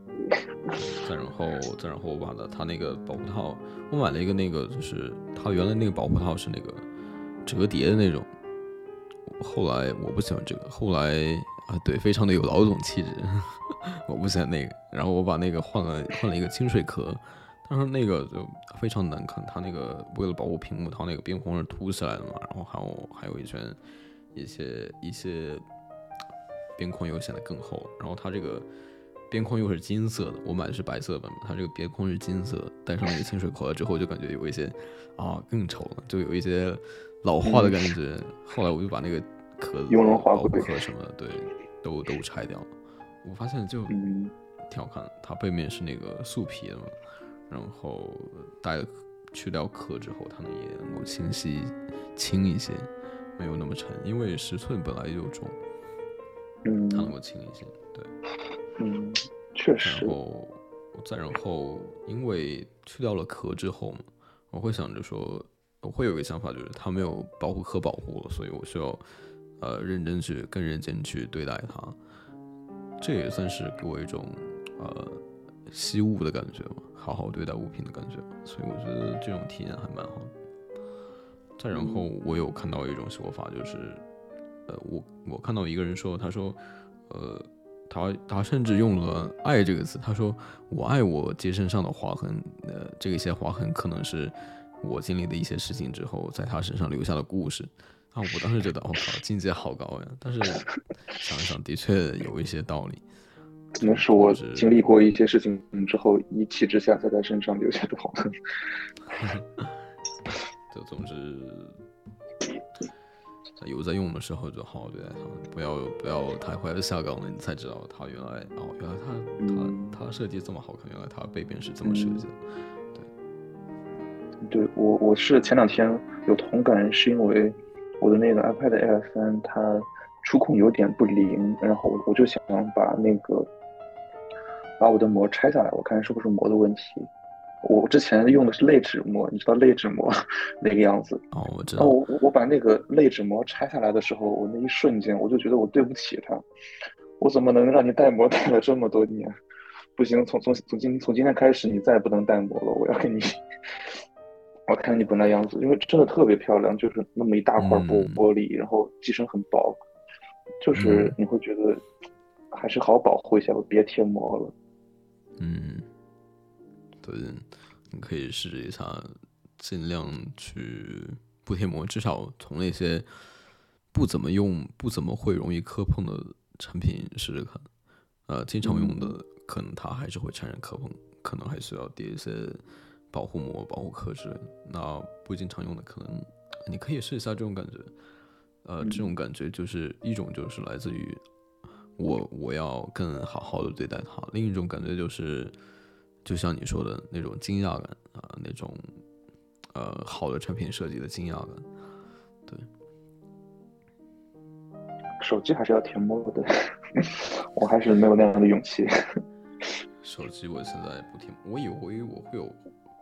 Speaker 1: 再然后再然后我把它它那个保护套，我买了一个那个就是它原来那个保护套是那个折叠的那种。后来我不喜欢这个，后来啊对，非常的有老总气质。我不喜欢那个，然后我把那个换了换了一个清水壳，但是那个就非常难看。它那个为了保护屏幕，它那个边框是凸起来的嘛，然后还有还有一圈一些一些边框又显得更厚。然后它这个边框又是金色的，我买的是白色版本，它这个边框是金色，戴上那个清水壳之后就感觉有一些啊更丑了，就有一些老化的感觉。后来我就把那个壳子保护壳什么的，对，都都拆掉了。我发现就挺好看的，它背面是那个素皮的嘛，然后带去掉壳之后，它能也能够清晰轻一些，没有那么沉，因为十寸本来就重，
Speaker 2: 嗯，
Speaker 1: 它能够轻一些，对，
Speaker 2: 嗯，确实。
Speaker 1: 然后再然后，因为去掉了壳之后嘛，我会想着说，我会有一个想法，就是它没有保护壳保护了，所以我需要呃认真去更认真去对待它。这也算是给我一种，呃，惜物的感觉吧，好好对待物品的感觉，所以我觉得这种体验还蛮好的。再然后，我有看到一种说法，就是，呃，我我看到一个人说，他说，呃，他他甚至用了“爱”这个词，他说我爱我肩身上的划痕，呃，这一些划痕可能是我经历的一些事情之后，在他身上留下的故事。啊！我当时觉得，我靠，境界好高呀！但是想一想，的确有一些道理。
Speaker 2: 可能是我经历过一些事情之后，一气之下在他身上留下的划痕。
Speaker 1: 就总之，有在用的时候就好好对待它，不要不要太快的下岗了，你才知道它原来哦，原来它它它设计这么好看，原来它背面是这么设计的。
Speaker 2: 对，对我我是前两天有同感，是因为。我的那个 iPad Air 三，它触控有点不灵，然后我就想把那个把我的膜拆下来，我看是不是膜的问题。我之前用的是类纸膜，你知道类纸膜 那个样子？
Speaker 1: 哦，我知道。
Speaker 2: 我我把那个类纸膜拆下来的时候，我那一瞬间我就觉得我对不起它，我怎么能让你带膜带了这么多年？不行，从从从今从今天开始，你再也不能带膜了，我要给你。我看你本来样子，因为真的特别漂亮，就是那么一大块玻玻璃，然后机身很薄，就是你会觉得还是好保护一下，别贴膜了。
Speaker 1: 嗯，对，你可以试一下，尽量去不贴膜，至少从那些不怎么用、不怎么会容易磕碰的产品试试看。呃，经常用的可能它还是会产生磕碰，可能还需要叠一些。保护膜、保护壳之类，那不经常用的，可能你可以试一下这种感觉。呃，这种感觉就是一种就是来自于我我要更好好的对待它，另一种感觉就是就像你说的那种惊讶感啊，那种呃好的产品设计的惊讶感。对，
Speaker 2: 手机还是要贴膜的，我还是没有那样的勇气。
Speaker 1: 手机我现在不贴，我以为我会有。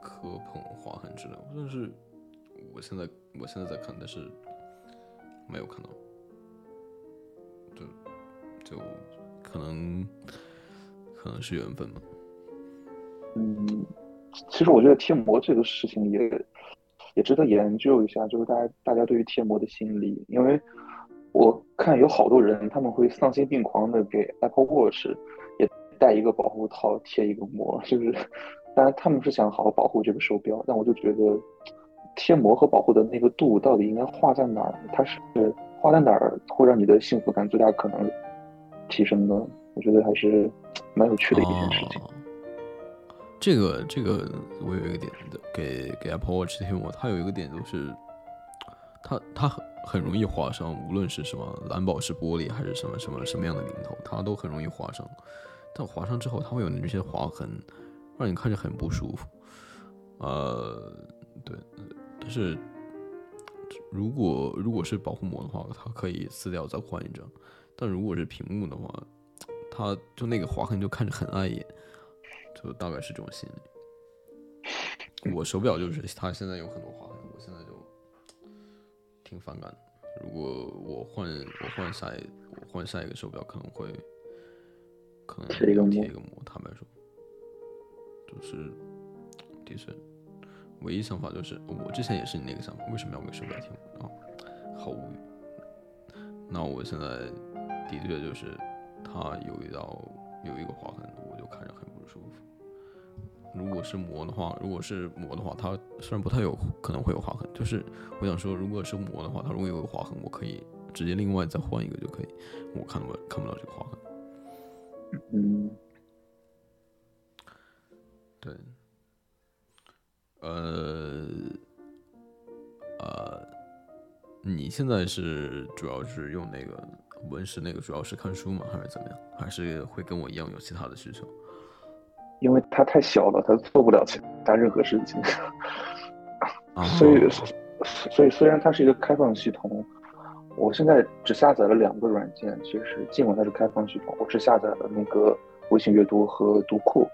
Speaker 1: 磕碰划痕之类，但是我现在我现在在看，但是没有看到，就就可能可能是缘分吧。
Speaker 2: 嗯，其实我觉得贴膜这个事情也也值得研究一下，就是大家大家对于贴膜的心理，因为我看有好多人他们会丧心病狂的给 Apple Watch 也带一个保护套，贴一个膜，就是当然他们是想好好保护这个手表，但我就觉得贴膜和保护的那个度到底应该画在哪儿？它是画在哪儿会让你的幸福感最大可能提升呢？我觉得还是蛮有趣的一件事情。
Speaker 1: 这个这个我有一个点的，给给 Apple Watch 贴膜，它有一个点就是，它它很很容易划伤，无论是什么蓝宝石玻璃还是什么什么什么样的零头，它都很容易划伤。但划伤之后，它会有那些划痕，让你看着很不舒服。呃，对，但是如果如果是保护膜的话，它可以撕掉再换一张。但如果是屏幕的话，它就那个划痕就看着很碍眼。就大概是这种心理。我手表就是它现在有很多划痕，我现在就挺反感的。如果我换我换下一我换下一个手表，可能会可能贴一个膜。坦白说，就是的确，唯一想法就是我之前也是你那个想法，为什么要给手表贴膜啊？好无语。那我现在的确就是它有一道有一个划痕，我就看着很不舒服。如果是磨的话，如果是磨的话，它虽然不太有可能会有划痕，就是我想说，如果是磨的话，它如果有划痕，我可以直接另外再换一个就可以，我看不看不到这个划痕。
Speaker 2: 嗯，
Speaker 1: 对，呃，呃，你现在是主要是用那个文石那个，主要是看书吗？还是怎么样？还是会跟我一样有其他的需求？
Speaker 2: 因为它太小了，它做不了其他任何事情，所以，所以虽然它是一个开放系统，我现在只下载了两个软件。其实尽管它是开放系统，我只下载了那个微信阅读和读库。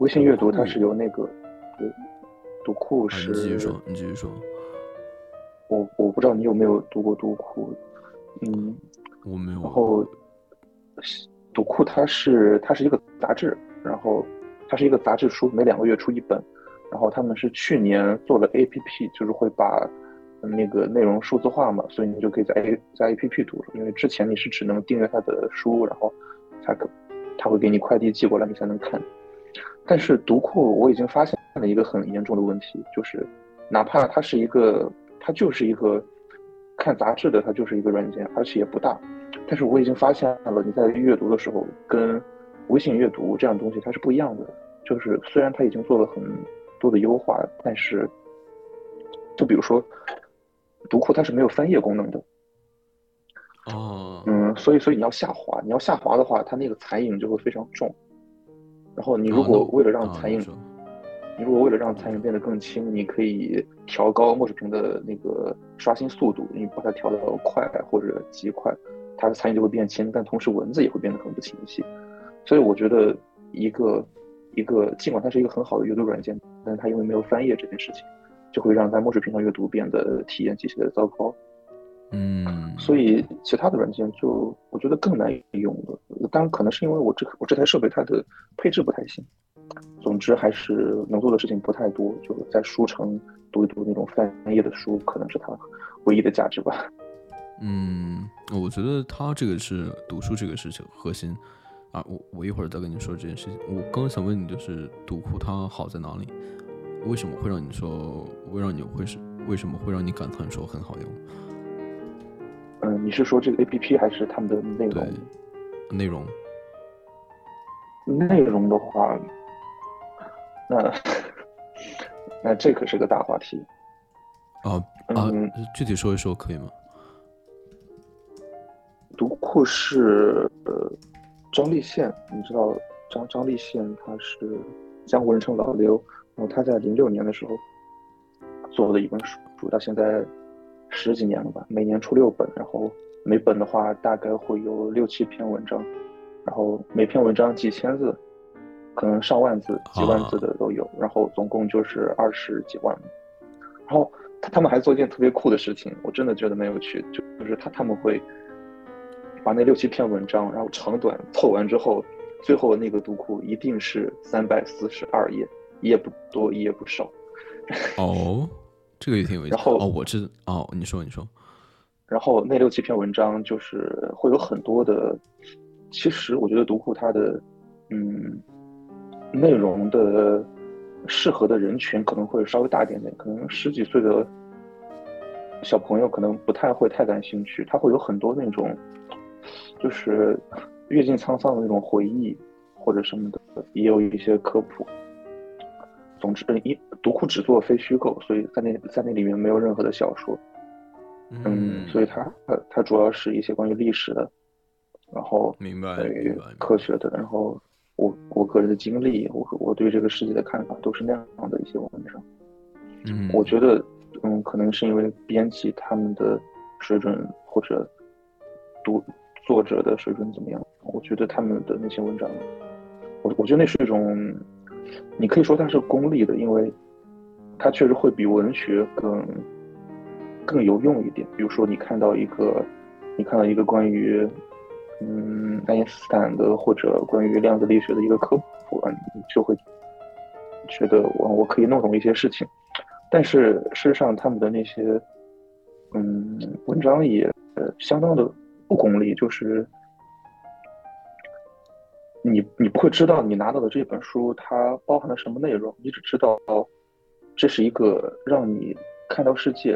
Speaker 2: 微信阅读它是由那个，读，读库是。
Speaker 1: 你继续说，你继续说。
Speaker 2: 我我不知道你有没有读过读库，嗯，
Speaker 1: 我没有。
Speaker 2: 然后。读库它是它是一个杂志，然后它是一个杂志书，每两个月出一本。然后他们是去年做了 A P P，就是会把那个内容数字化嘛，所以你就可以在 A 在 A P P 读。因为之前你是只能订阅它的书，然后它可它会给你快递寄过来，你才能看。但是读库我已经发现了一个很严重的问题，就是哪怕它是一个它就是一个看杂志的，它就是一个软件，而且也不大。但是我已经发现了，你在阅读的时候跟微信阅读这样东西它是不一样的。就是虽然它已经做了很多的优化，但是就比如说读库它是没有翻页功能的。
Speaker 1: 哦。
Speaker 2: 嗯，所以所以你要下滑，你要下滑的话，它那个残影就会非常重。然后你如果为了让残影，你如果为了让残影变得更轻，你可以调高墨水屏的那个刷新速度，你把它调到快或者极快。它的残影就会变轻，但同时文字也会变得很不清晰。所以我觉得，一个一个尽管它是一个很好的阅读软件，但是它因为没有翻页这件事情，就会让在墨水屏上阅读变得体验极其的糟糕。
Speaker 1: 嗯，
Speaker 2: 所以其他的软件就我觉得更难用了。当然，可能是因为我这我这台设备它的配置不太行。总之，还是能做的事情不太多。就在书城读一读那种翻页的书，可能是它唯一的价值吧。
Speaker 1: 嗯，我觉得他这个是读书这个事情核心啊。我我一会儿再跟你说这件事情。我刚刚想问你，就是读库它好在哪里？为什么会让你说，会让你会是为什么会让你感叹说很好用？
Speaker 2: 嗯，你是说这个 A P P 还是他们的内容？
Speaker 1: 内容。
Speaker 2: 内容的话，那那这可是个大话题。
Speaker 1: 啊啊，具体说一说可以吗？
Speaker 2: 读库是呃张立宪，你知道张张立宪他是江湖人称老刘，然后他在零六年的时候做的一本书，到现在十几年了吧，每年出六本，然后每本的话大概会有六七篇文章，然后每篇文章几千字，可能上万字、几万字的都有，然后总共就是二十几万。然后他他们还做一件特别酷的事情，我真的觉得蛮有趣，就就是他他们会。把那六七篇文章，然后长短凑完之后，最后那个读库一定是三百四十二页，一页不多，一页不少。
Speaker 1: 哦，这个也挺有意思。
Speaker 2: 然后
Speaker 1: 哦，我知哦，你说你说，
Speaker 2: 然后那六七篇文章就是会有很多的，其实我觉得读库它的嗯内容的适合的人群可能会稍微大一点点，可能十几岁的小朋友可能不太会太感兴趣，他会有很多那种就是阅尽沧桑的那种回忆或者什么的，也有一些科普。总之，一读库只做非虚构，所以在那在那里面没有任何的小说。嗯，所以它它它主要是一些关于历史的，然后
Speaker 1: 明白，
Speaker 2: 对科学的，然后我我个人的经历，我我对这个世界的看法都是那样的一些文章。
Speaker 1: 嗯，
Speaker 2: 我觉得，嗯，可能是因为编辑他们的水准或者读作者的水准怎么样，我觉得他们的那些文章，我我觉得那是一种。你可以说它是功利的，因为它确实会比文学更更有用一点。比如说，你看到一个，你看到一个关于嗯爱因斯坦的或者关于量子力学的一个科普啊，你就会觉得我我可以弄懂一些事情。但是事实上，他们的那些嗯文章也相当的不功利，就是。你你不会知道你拿到的这本书它包含了什么内容，你只知道这是一个让你看到世界，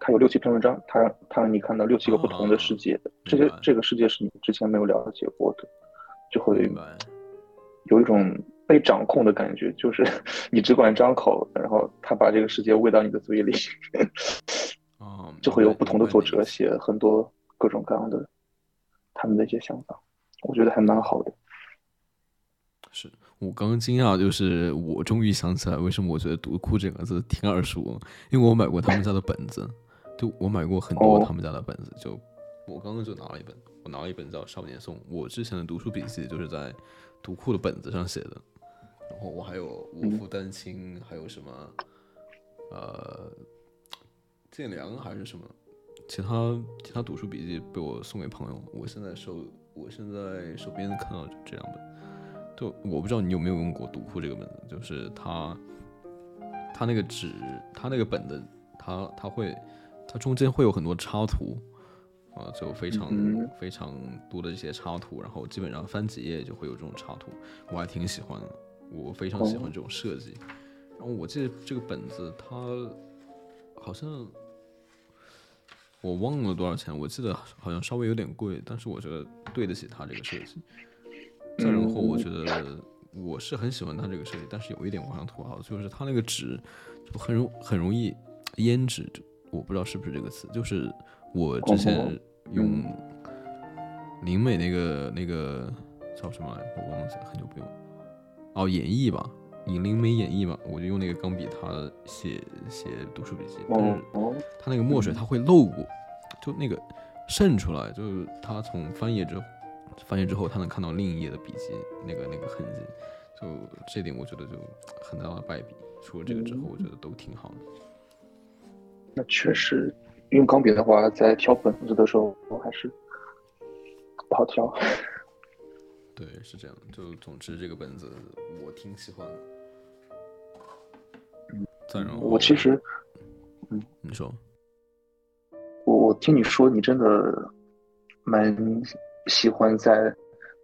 Speaker 2: 它有六七篇文章，它它让你看到六七个不同的世界，这些这个世界是你之前没有了解过的，就会有一种被掌控的感觉，就是 你只管张口，然后他把这个世界喂到你的嘴里，就会有不同的作者写很多各种各样的他们的一些想法，我觉得还蛮好的。
Speaker 1: 是我刚刚惊讶，就是我终于想起来为什么我觉得“读库”这个字挺耳熟，因为我买过他们家的本子，就我买过很多他们家的本子，就我刚刚就拿了一本，我拿了一本叫《少年颂》，我之前的读书笔记就是在读库的本子上写的，然后我还有《我父丹青》，还有什么呃建良还是什么，其他其他读书笔记被我送给朋友，我现在手我现在手边看到这两本。就我不知道你有没有用过读库这个本子，就是它，它那个纸，它那个本子，它它会，它中间会有很多插图，啊，就非常非常多的这些插图，然后基本上翻几页就会有这种插图，我还挺喜欢的，我非常喜欢这种设计。然后我记得这个本子它好像我忘了多少钱，我记得好像稍微有点贵，但是我觉得对得起它这个设计。再然后，我觉得我是很喜欢它这个设计，但是有一点我想吐槽，就是它那个纸就很容很容易胭脂，我不知道是不是这个词，就是我之前用灵美那个那个叫什么来，我忘了，很久不用，哦，演绎吧，以灵美演绎嘛，我就用那个钢笔，它写写读书笔记，但是它那个墨水它会漏过，就那个渗出来，就是他从翻页之后。翻页之后，他能看到另一页的笔记那个那个痕迹，就这点我觉得就很大的败笔。除了这个之后，我觉得都挺好的。
Speaker 2: 那确实，用钢笔的话，在挑本子的时候还是不好挑。
Speaker 1: 对，是这样。就总之，这个本子我挺喜欢的。
Speaker 2: 我其实，嗯，
Speaker 1: 你说，
Speaker 2: 我我听你说，你真的蛮。喜欢在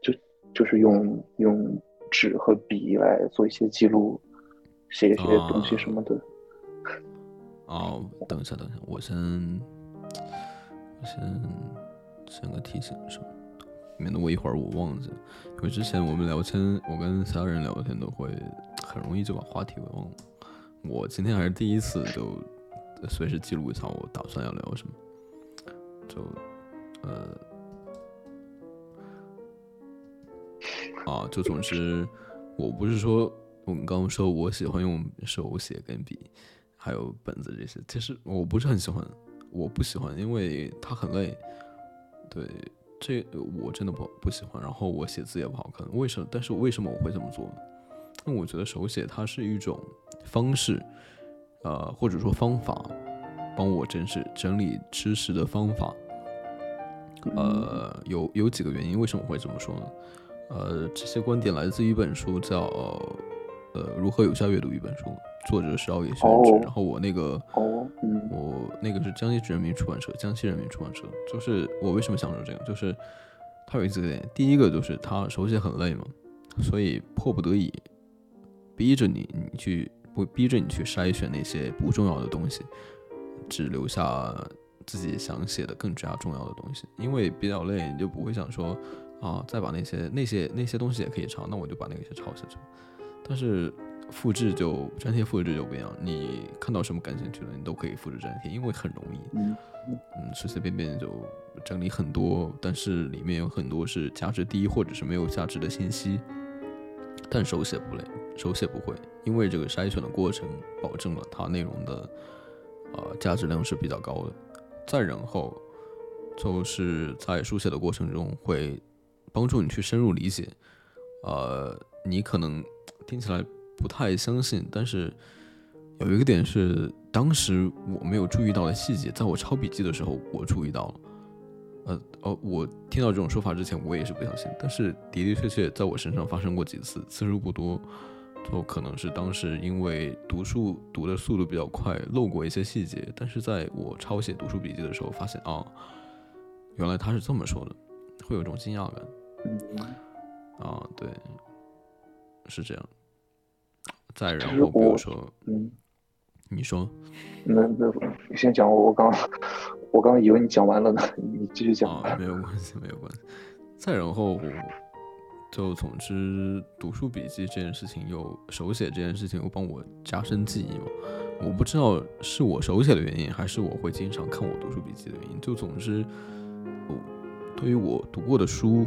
Speaker 2: 就就是用用纸和笔来做一些记录，写一些东西什么的。
Speaker 1: 哦，等一下，等一下，我先我先先个提醒什么，免得我一会儿我忘记。因为之前我们聊天，我跟其他人聊天都会很容易就把话题给忘了。我今天还是第一次，就随时记录一下我打算要聊什么，就呃。啊，就总之，我不是说我们刚刚说我喜欢用手写跟笔，还有本子这些，其实我不是很喜欢，我不喜欢，因为它很累。对，这我真的不不喜欢。然后我写字也不好看，为什么？但是为什么我会这么做呢？我觉得手写它是一种方式，呃，或者说方法，帮我整是整理知识的方法。呃，有有几个原因，为什么会这么说呢？呃，这些观点来自于一本书，叫《呃如何有效阅读一本书》。作者是奥野宣之，
Speaker 2: 哦
Speaker 1: 然后我那个我那个是江西人民出版社，江西人民出版社。就是我为什么想说这个，就是他有几个点，第一个就是他手写很累嘛，所以迫不得已逼着你，你去不逼着你去筛选那些不重要的东西，只留下自己想写的更加重要的东西。因为比较累，你就不会想说啊，再把那些那些那些东西也可以抄，那我就把那个些抄下去。但是复制就粘贴复制就不一样，你看到什么感兴趣的，你都可以复制粘贴，因为很容易。
Speaker 2: 嗯
Speaker 1: 嗯，随随便便就整理很多，但是里面有很多是价值低或者是没有价值的信息。但手写不累，手写不会，因为这个筛选的过程保证了它内容的呃价值量是比较高的。再然后就是在书写的过程中会帮助你去深入理解，呃，你可能听起来不太相信，但是有一个点是当时我没有注意到的细节，在我抄笔记的时候我注意到了。呃哦，我听到这种说法之前，我也是不相信，但是的的确确在我身上发生过几次，次数不多，就可能是当时因为读书读的速度比较快，漏过一些细节，但是在我抄写读书笔记的时候，发现啊，原来他是这么说的，会有一种惊讶感
Speaker 2: 嗯，
Speaker 1: 啊，对，是这样。再然后，比如
Speaker 2: 我
Speaker 1: 说，
Speaker 2: 嗯，
Speaker 1: 你说，
Speaker 2: 那那你先讲，我我刚我刚以为你讲完了呢，你继续讲
Speaker 1: 没有关系，没有关系。再然后，就总之，读书笔记这件事情又手写这件事情又帮我加深记忆嘛。我不知道是我手写的原因，还是我会经常看我读书笔记的原因。就总之，我对于我读过的书，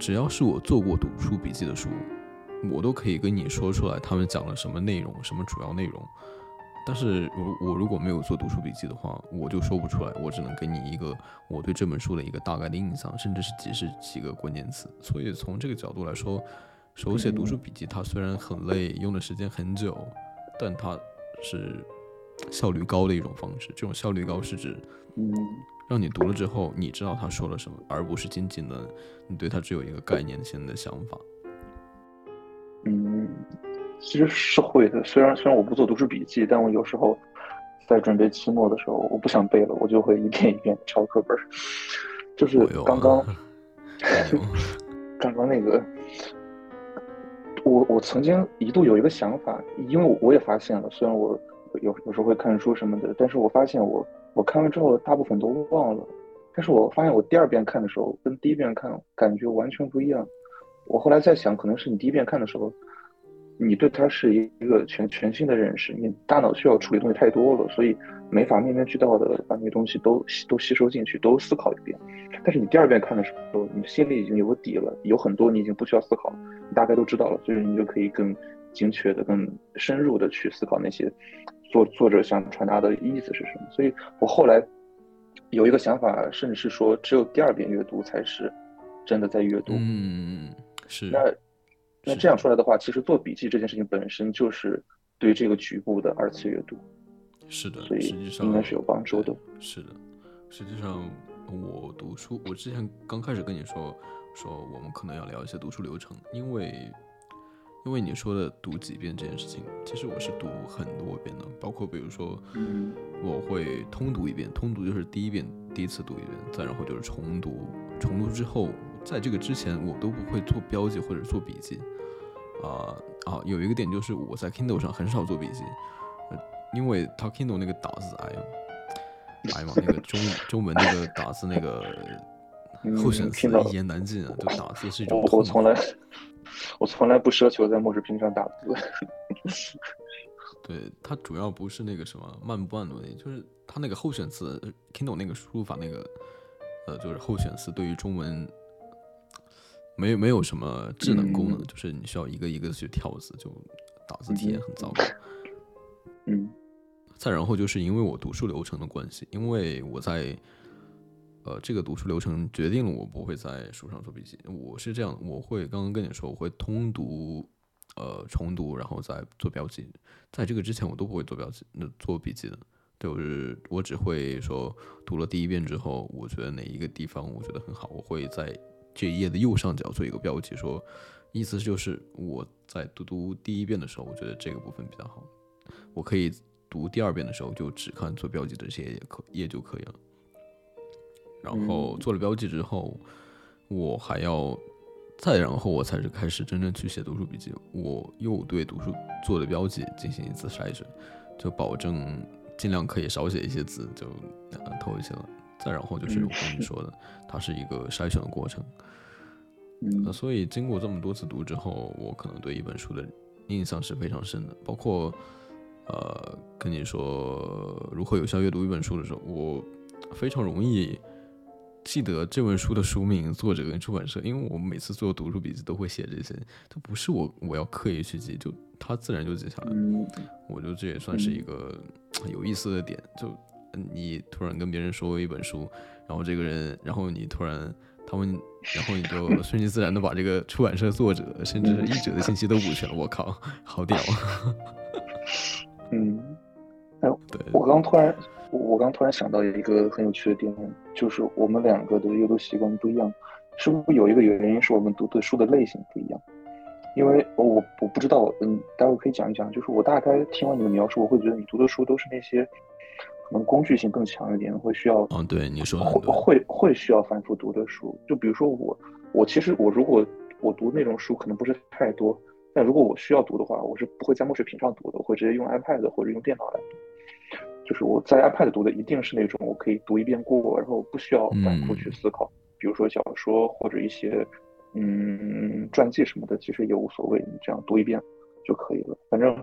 Speaker 1: 只要是我做过读书笔记的书，我都可以跟你说出来他们讲了什么内容，什么主要内容。但是我我如果没有做读书笔记的话，我就说不出来，我只能给你一个我对这本书的一个大概的印象，甚至是几十几个关键词。所以从这个角度来说，手写读书笔记它虽然很累，用的时间很久，但它是效率高的一种方式。这种效率高是指
Speaker 2: 嗯
Speaker 1: 让你读了之后，你知道他说了什么，而不是仅仅的你对他只有一个概念性的想法。
Speaker 2: 嗯，其实是会的。虽然虽然我不做读书笔记，但我有时候在准备期末的时候，我不想背了，我就会一遍一遍抄课本儿。就是刚刚 刚刚那个，我我曾经一度有一个想法，因为我也发现了，虽然我有有时候会看书什么的，但是我发现我我看完之后大部分都忘了，但是我发现我第二遍看的时候跟第一遍看感觉完全不一样。我后来在想，可能是你第一遍看的时候，你对它是一个全全新的认识，你大脑需要处理东西太多了，所以没法面面俱到的把那些东西都吸都吸收进去，都思考一遍。但是你第二遍看的时候，你心里已经有个底了，有很多你已经不需要思考，你大概都知道了，所以你就可以更精确的、更深入的去思考那些作作者想传达的意思是什么。所以我后来有一个想法，甚至是说，只有第二遍阅读才是真的在阅读。
Speaker 1: 嗯，是。
Speaker 2: 那那这样说来的话，其实做笔记这件事情本身就是对这个局部的二次阅读，
Speaker 1: 是的，
Speaker 2: 所以
Speaker 1: 实际上
Speaker 2: 应该是有帮助的。
Speaker 1: 是的，实际上我读书，我之前刚开始跟你说说我们可能要聊一些读书流程，因为因为你说的读几遍这件事情，其实我是读很多遍的，包括比如说
Speaker 2: 嗯。
Speaker 1: 我会通读一遍，通读就是第一遍第一次读一遍，再然后就是重读，重读之后，在这个之前我都不会做标记或者做笔记，啊、啊，有一个点就是我在 Kindle 上很少做笔记，呃因为它 Kindle 那个打字哎呀，哎呀妈，那个中中文那个打字那个
Speaker 2: 嗯
Speaker 1: 候选词一言难尽啊，就打字是一种
Speaker 2: 我我从来我从来不奢求在墨水屏上打字。
Speaker 1: 对，它主要不是那个什么慢不慢的问题，就是它那个候选词呃，Kindle 那个输入法那个，呃，就是候选词对于中文没有没有什么智能功能，
Speaker 2: 嗯
Speaker 1: 就是你需要一个一个地去跳字，就打字体验很糟糕。
Speaker 2: 嗯
Speaker 1: 再然后就是因为我读书流程的关系，因为我在呃这个读书流程决定了我不会在书上做笔记。我是这样，我会刚刚跟你说，我会通读，呃重读，然后再做标记。在这个之前我都不会做标记，那做笔记的。对，我是我只会说读了第一遍之后，我觉得哪一个地方我觉得很好，我会在这一页的右上角做一个标记，说意思就是我在读读第一遍的时候，我觉得这个部分比较好。我可以读第二遍的时候就只看做标记的这些页可页就可以了。然后做了标记之后，我还要再然后我才是开始真正去写读书笔记。我又对读书做的标记进行一次筛选，就保证尽量可以少写一些字，就透一些了。再然后就是我跟你说的，它是一个筛选的过程。
Speaker 2: 嗯，
Speaker 1: 所以经过这么多次读之后，我可能对一本书的印象是非常深的。包括呃，跟你说如何有效阅读一本书的时候，我非常容易。记得这本书的书名、作者跟出版社，因为我每次做读书笔记都会写这些，它不是我我要刻意去记，就它自然就记下来了。我觉得这也算是一个有意思的点。就你突然跟别人说一本书，然后这个人，然后你突然他们，然后你就 顺其自然的把这个出版社、作者甚至是译者的信息都补全了。我靠，好屌！
Speaker 2: 嗯，哎，
Speaker 1: 对，
Speaker 2: 我刚突然。我刚突然想到一个很有趣的点，就是我们两个的阅读习惯不一样，是不是有一个原因是我们读的书的类型不一样？因为我我我不知道，嗯，待会可以讲一讲。就是我大概听完你的描述，我会觉得你读的书都是那些可能工具性更强一点，会需要
Speaker 1: 嗯，对你说
Speaker 2: 会会会需要反复读的书。就比如说我，我其实我如果我读那种书可能不是太多，但如果我需要读的话，我是不会在墨水屏上读的，我会直接用 iPad 或者用电脑来读。就是我在 iPad 读的一定是那种我可以读一遍过，然后不需要反复去思考。比如说小说或者一些嗯传记什么的，其实也无所谓，你这样读一遍就可以了。反正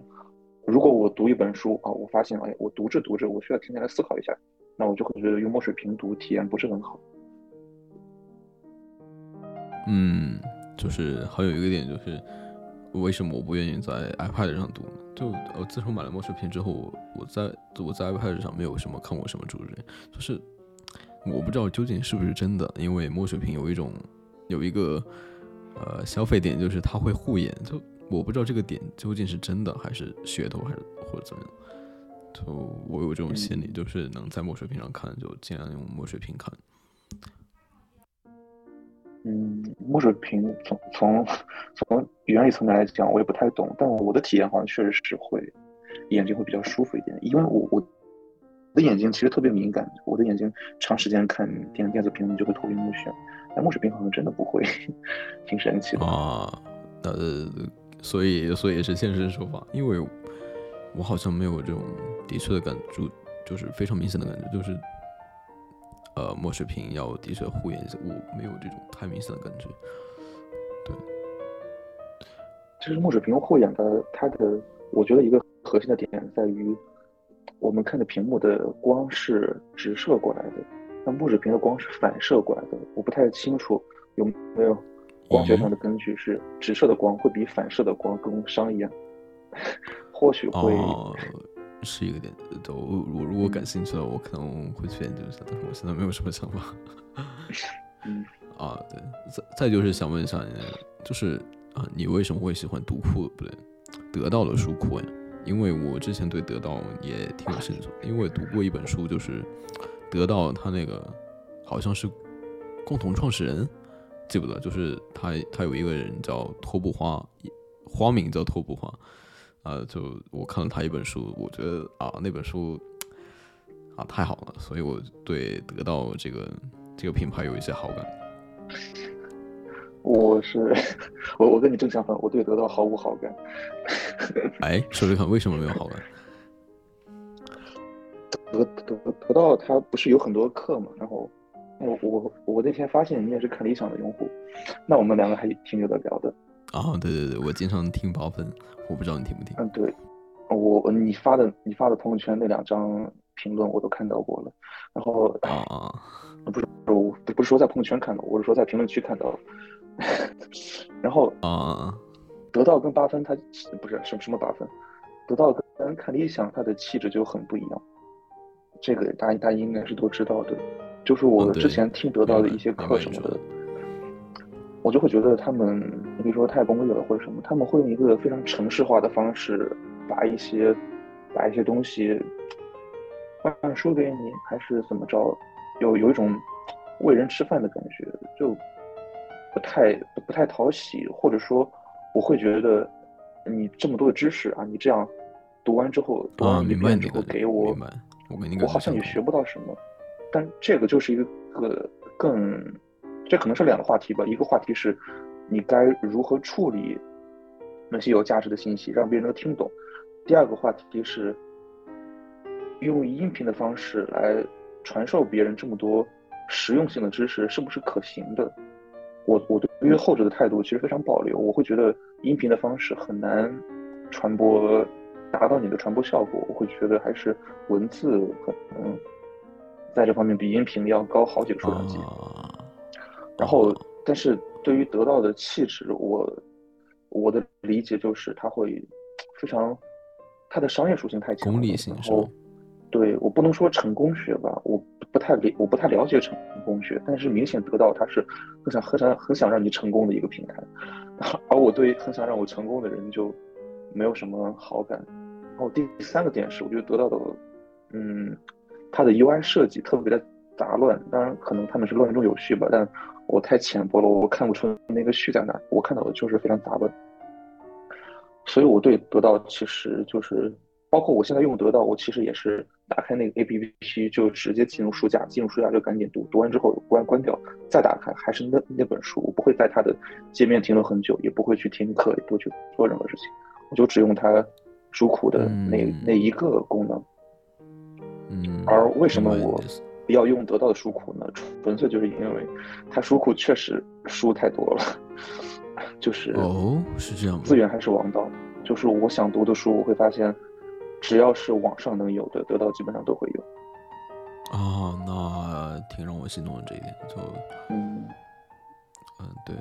Speaker 2: 如果我读一本书啊，我发现哎，我读着读着我需要停下来思考一下，那我就会觉得用墨水屏读体验不是很好。
Speaker 1: 嗯，就是还有一个点就是。为什么我不愿意在 iPad 上读呢？就呃，自从买了墨水屏之后，我我在我在 iPad 上没有什么看过什么主人，就是我不知道究竟是不是真的，因为墨水屏有一种有一个呃消费点，就是它会护眼，就我不知道这个点究竟是真的还是噱头，还是或者怎么样。就我有这种心理，就是能在墨水屏上看，就尽量用墨水屏看。
Speaker 2: 嗯，墨水屏从从从原理层面来讲，我也不太懂，但我的体验好像确实是会眼睛会比较舒服一点，因为我我的眼睛其实特别敏感，我的眼睛长时间看电电子屏幕就会头晕目眩，但墨水屏好像真的不会，挺神奇的
Speaker 1: 啊。呃，所以所以是现身说法，因为我好像没有这种的确的感就就是非常明显的感觉，就是。呃，墨水屏要的确护眼我没有这种太明显的感觉。对，
Speaker 2: 其实墨水屏护眼的，它的我觉得一个核心的点在于，我们看的屏幕的光是直射过来的，那墨水屏的光是反射过来的。我不太清楚有没有光学上的根据，是直射的光会比反射的光更伤眼，或许会。
Speaker 1: 是一个点，都我如果感兴趣了，我可能会去研究一下，但是我现在没有什么想法。
Speaker 2: 嗯，
Speaker 1: 啊，对，再再就是想问一下你，就是啊，你为什么会喜欢读库不对，得到的书库呀？因为我之前对得到也挺有兴趣，因为读过一本书，就是得到他那个好像是共同创始人，记不得，就是他他有一个人叫托布花，花名叫托布花。呃，就我看了他一本书，我觉得啊，那本书啊太好了，所以我对得到这个这个品牌有一些好感。
Speaker 2: 我是我我跟你正相反，我对得到毫无好感。
Speaker 1: 哎，说说看，为什么没有好感？
Speaker 2: 得得得到他不是有很多课嘛？然后我我我那天发现你也是看理想的用户，那我们两个还挺有的聊的。
Speaker 1: 啊，对对对，我经常听八分，我不知道你听不听。
Speaker 2: 嗯，对，我你发的你发的朋友圈那两张评论我都看到过了，然后
Speaker 1: 啊，
Speaker 2: 不是我不是说在朋友圈看到，我是说在评论区看到，然后
Speaker 1: 啊，
Speaker 2: 得到跟八分他不是什么什么八分，得到跟看理想他的气质就很不一样，这个大家大家应该是都知道的，就是我之前听得到的一些课什么的。我就会觉得他们，你比如说太功利了或者什么，他们会用一个非常城市化的方式，把一些，把一些东西，灌输给你，还是怎么着，有有一种喂人吃饭的感觉，就不太不太讨喜，或者说我会觉得你这么多的知识啊，你这样读完之后，读
Speaker 1: 啊，
Speaker 2: 完之后给我
Speaker 1: 明白，我
Speaker 2: 好像也学不到什么。但这个就是一个更，这可能是两个话题吧。一个话题是，你该如何处理那些有价值的信息，让别人能听懂；第二个话题是，用音频的方式来传授别人这么多实用性的知识，是不是可行的？我我对于后者的态度其实非常保留，我会觉得音频的方式很难传播，达到你的传播效果。我会觉得还是文字可能在这方面比音频要高好几个数量级。
Speaker 1: 啊，
Speaker 2: 然后，但是对于得到的气质，我我的理解就是它会非常，它的商业属性太强了，
Speaker 1: 功利性是
Speaker 2: 对我不能说成功学吧，我不太理，我不太了解成功学，但是明显得到它是很想很想很想让你成功的一个平台，而我对很想让我成功的人就没有什么好感。然后第三个点是，我觉得得到的，嗯，它的 UI 设计特别的杂乱，当然可能他们是乱中有序吧，但我太浅薄了，我看不出那个序在哪，我看到的就是非常杂乱。所以我对得到其实就是，包括我现在用得到，我其实也是打开那个 APP 就直接进入书架，进入书架就赶紧读，读完之后关关掉，再打开还是那那本书，我不会在它的界面停留很久，也不会去听课，也不会去做任何事情，我就只用它书库的那、
Speaker 1: 嗯
Speaker 2: 那一个功能。
Speaker 1: 嗯，
Speaker 2: 而为什么我要用得到的书库呢？纯粹就是因为它书库确实书太多了，就是
Speaker 1: 哦，是这样吗？
Speaker 2: 资源还是王道。就是我想读的书，我会发现，只要是网上能有的，得到基本上都会有。
Speaker 1: 啊，那挺让我心动的这一点，就
Speaker 2: 嗯，
Speaker 1: 嗯，对，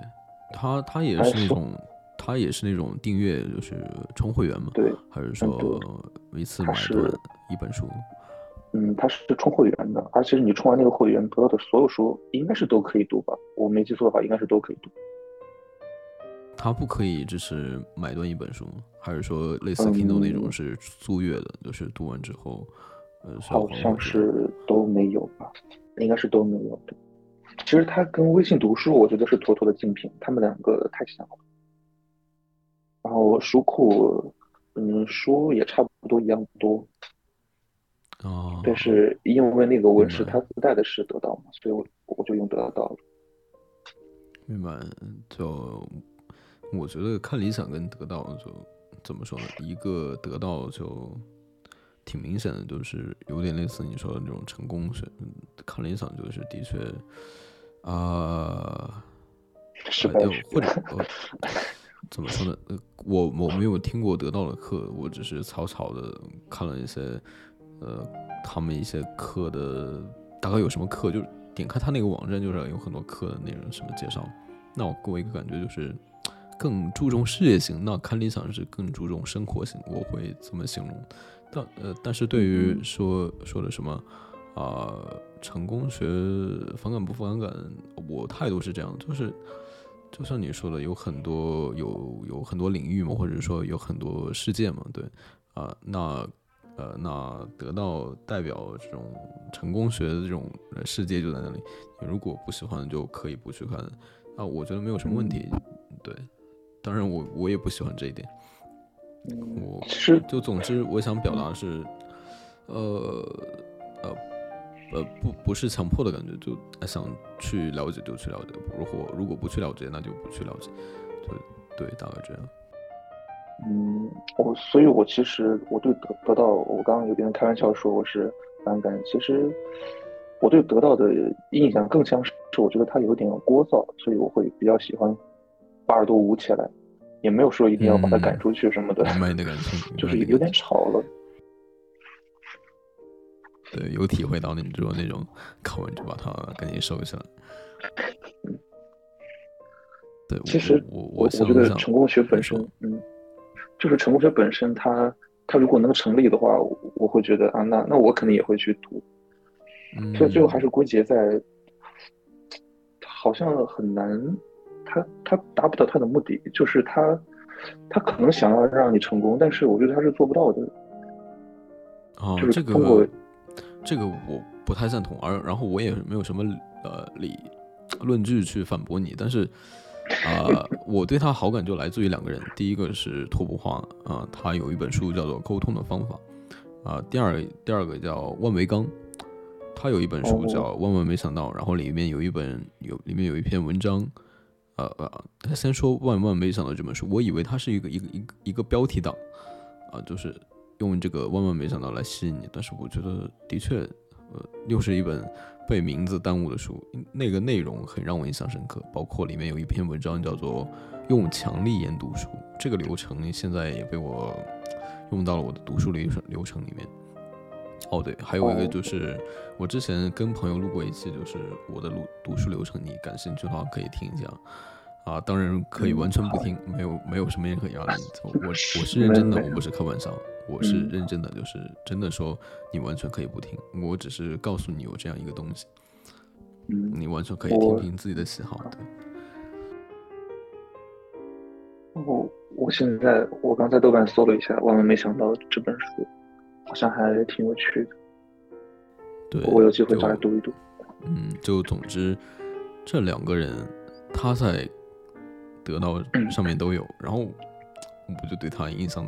Speaker 1: 他他也是那种，他也是那种订阅，就是充会员嘛，
Speaker 2: 对，
Speaker 1: 还是
Speaker 2: 嗯
Speaker 1: 说一次买一本书？
Speaker 2: 嗯，它是充会员的，而且你充完那个会员得到的所有书，应该是都可以读吧？我没记错的话，应该是都可以读。
Speaker 1: 他不可以就是买断一本书吗？还是说类似
Speaker 2: 嗯
Speaker 1: Kindle 那种是租阅的，就是读完之后，呃，
Speaker 2: 好像是都没有吧？应该是都没有的。其实它跟微信读书，我觉得是妥妥的竞品，他们两个太像了。然后书库，嗯，书也差不多一样多，
Speaker 1: 哦，
Speaker 2: 但是因为那个文是
Speaker 1: 明白
Speaker 2: 它自带的是得到嘛，所以我我就用得到了。
Speaker 1: 明白，就我觉得看理想跟得到就怎么说呢？一个得到就挺明显的，就是有点类似你说的那种成功学。嗯看理想就是的确啊，
Speaker 2: 失
Speaker 1: 呃就
Speaker 2: 败学
Speaker 1: 或者呃 怎么说呢？呃，我我没有听过得到的课，我只是草草的看了一些呃他们一些课的大概有什么课，就是点开他那个网站，就是有很多课的内容什么介绍。那我给我一个感觉就是更注重事业型，那看理想是更注重生活型，我会这么形容。但呃，但是对于说说的什么啊、成功学反感不反感，我态度是这样，就是就像你说的，有很多有有很多领域嘛，或者说有很多世界嘛，对。啊、那呃那得到代表这种成功学的这种呃世界就在那里，你如果不喜欢就可以不去看，啊，我觉得没有什么问题，对，当然我我也不喜欢这一点。
Speaker 2: 嗯，
Speaker 1: 我
Speaker 2: 其实
Speaker 1: 就总之，我想表达的是，呃呃呃，不不是强迫的感觉，就呃想去了解就去了解，如果如果不去了解，那就不去了解，就对，大概这样。
Speaker 2: 嗯，我所以，我其实我对得得到，我刚刚有点开玩笑说我是反感，其实我对得到的印象更像是，我觉得它有点聒噪，所以我会比较喜欢把耳朵捂起来，也没有说一定要把它赶
Speaker 1: 嗯
Speaker 2: 出去什么的，就是有点吵了。
Speaker 1: 对，有体会到你说那种看完就把它赶紧收起来。对，
Speaker 2: 其实
Speaker 1: 我我
Speaker 2: 我觉得成功学本身，嗯，就是成功学本身它，它如果能成立的话，我我会觉得啊，那那我肯定也会去读。所以最后还
Speaker 1: 嗯
Speaker 2: 是归结在，好像很难，他他达不到他的目的，就是他他可能想要让你成功，但是我觉得他是做不到的。
Speaker 1: 哦，
Speaker 2: 就是
Speaker 1: 这
Speaker 2: 通过
Speaker 1: 个这个我不太赞同，而然后我也没有什么呃理论据去反驳你，但是啊，我对他好感就来自于两个人，第一个是拓扑花啊，他有一本书叫做《沟通的方法》啊，第二第二个叫万维刚，他有一本书叫《万万没想到》，然后里面有一本有里面有一篇文章，呃呃，他先说《万万没想到》这本书，我以为他是一个一个一个一个标题党啊，就是用这个“万万没想到”来吸引你，但是我觉得的确，呃，又是一本。被名字耽误的书，那个内容很让我印象深刻，包括里面有一篇文章叫做“用强力研读书”，这个流程现在也被我用到了我的读书流程流程里面。哦，对，还有一个就是我之前跟朋友录过一期，就是我的录读书流程，你感兴趣的话可以听一下。啊，当然可以完全不听，没有没有什么任何压力。我 我是认真的，我不是开玩笑。我是认真的，就是真的说，你完全可以不听，我只是告诉你有这样一个东西，
Speaker 2: 嗯，
Speaker 1: 你完全可以听听自己的喜好。对。
Speaker 2: 我我现在我刚在豆瓣搜了一下，万万没想到这本书好像还挺有趣的。
Speaker 1: 对，
Speaker 2: 我有机会再来读一读。
Speaker 1: 嗯，就总之，这两个人他在得到上面都有，然后我就对他印象。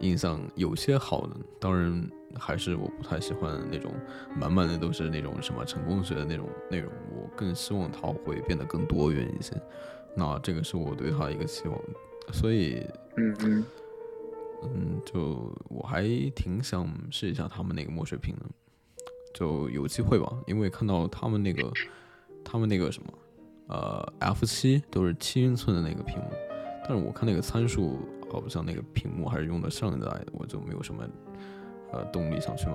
Speaker 1: 印象有些好的，当然还是我不太喜欢那种满满的都是那种什么成功学的那种内容。我更希望他会变得更多元一些。那这个是我对他一个期望。所以，
Speaker 2: 嗯嗯
Speaker 1: 嗯，就我还挺想试一下他们那个墨水屏的，就有机会吧。因为看到他们那个，他们那个什么，呃，F 七都是七英寸的那个屏幕，但是我看那个参数。好像那个屏幕还是用的上一代，我就没有什么呃动力想去买。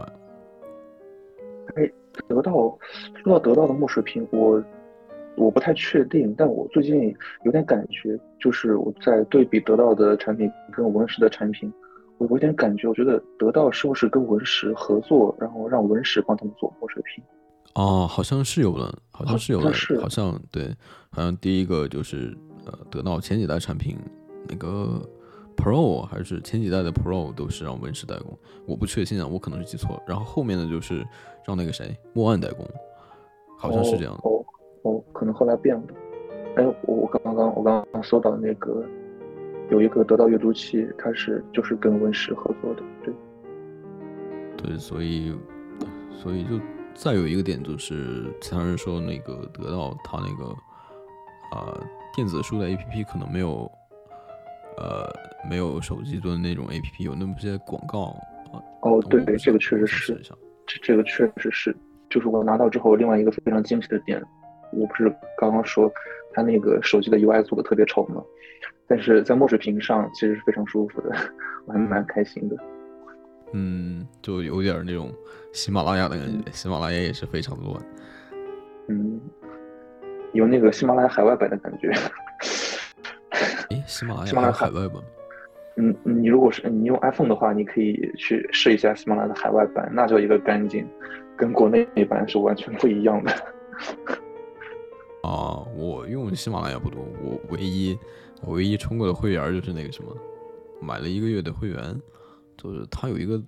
Speaker 2: 哎，得到说到得到的墨水屏，我我不太确定，但我最近有点感觉，就是我在对比得到的产品跟文石的产品，我有点感觉，我觉得得到是不是跟文石合作，然后让文石帮他们做墨水屏？
Speaker 1: 哦，好像是有的，好像是有的，
Speaker 2: 是
Speaker 1: 好像对，好像第一个就是呃得到前几代产品那个。Pro 还是前几代的 Pro 都是让文石代工，我不确信啊，我可能是记错了。然后后面的就是让那个谁莫万代工，好像是这样的。
Speaker 2: 哦哦，可能后来变了。哎，我我刚刚我刚刚搜到那个有一个得到阅读器，它是就是跟文石合作的，对。
Speaker 1: 对，所以所以就再有一个点就是，其他人说那个得到它那个啊电子书的 APP 可能没有。呃，没有手机端那种 A P P 有那么些广告啊。
Speaker 2: 哦，对对，这个确实是，这这个确实是，就是我拿到之后，另外一个非常惊喜的点，我不是刚刚说它那个手机的 U I 做的特别丑吗？但是在墨水屏上其实是非常舒服的，我还蛮开心的。
Speaker 1: 嗯，就有点那种喜马拉雅的感觉，喜马拉雅也是非常乱。
Speaker 2: 嗯，有那个喜马拉雅海外版的感觉。
Speaker 1: 哎，喜马拉雅海外版。
Speaker 2: 嗯，你如果是你用 iPhone 的话，你可以去试一下喜马拉雅的海外版，那叫一个干净，跟国内那版是完全不一样的。
Speaker 1: 啊，我用喜马拉雅不多，我唯一我唯一充过的会员就是那个什么，买了一个月的会员，就是他有一个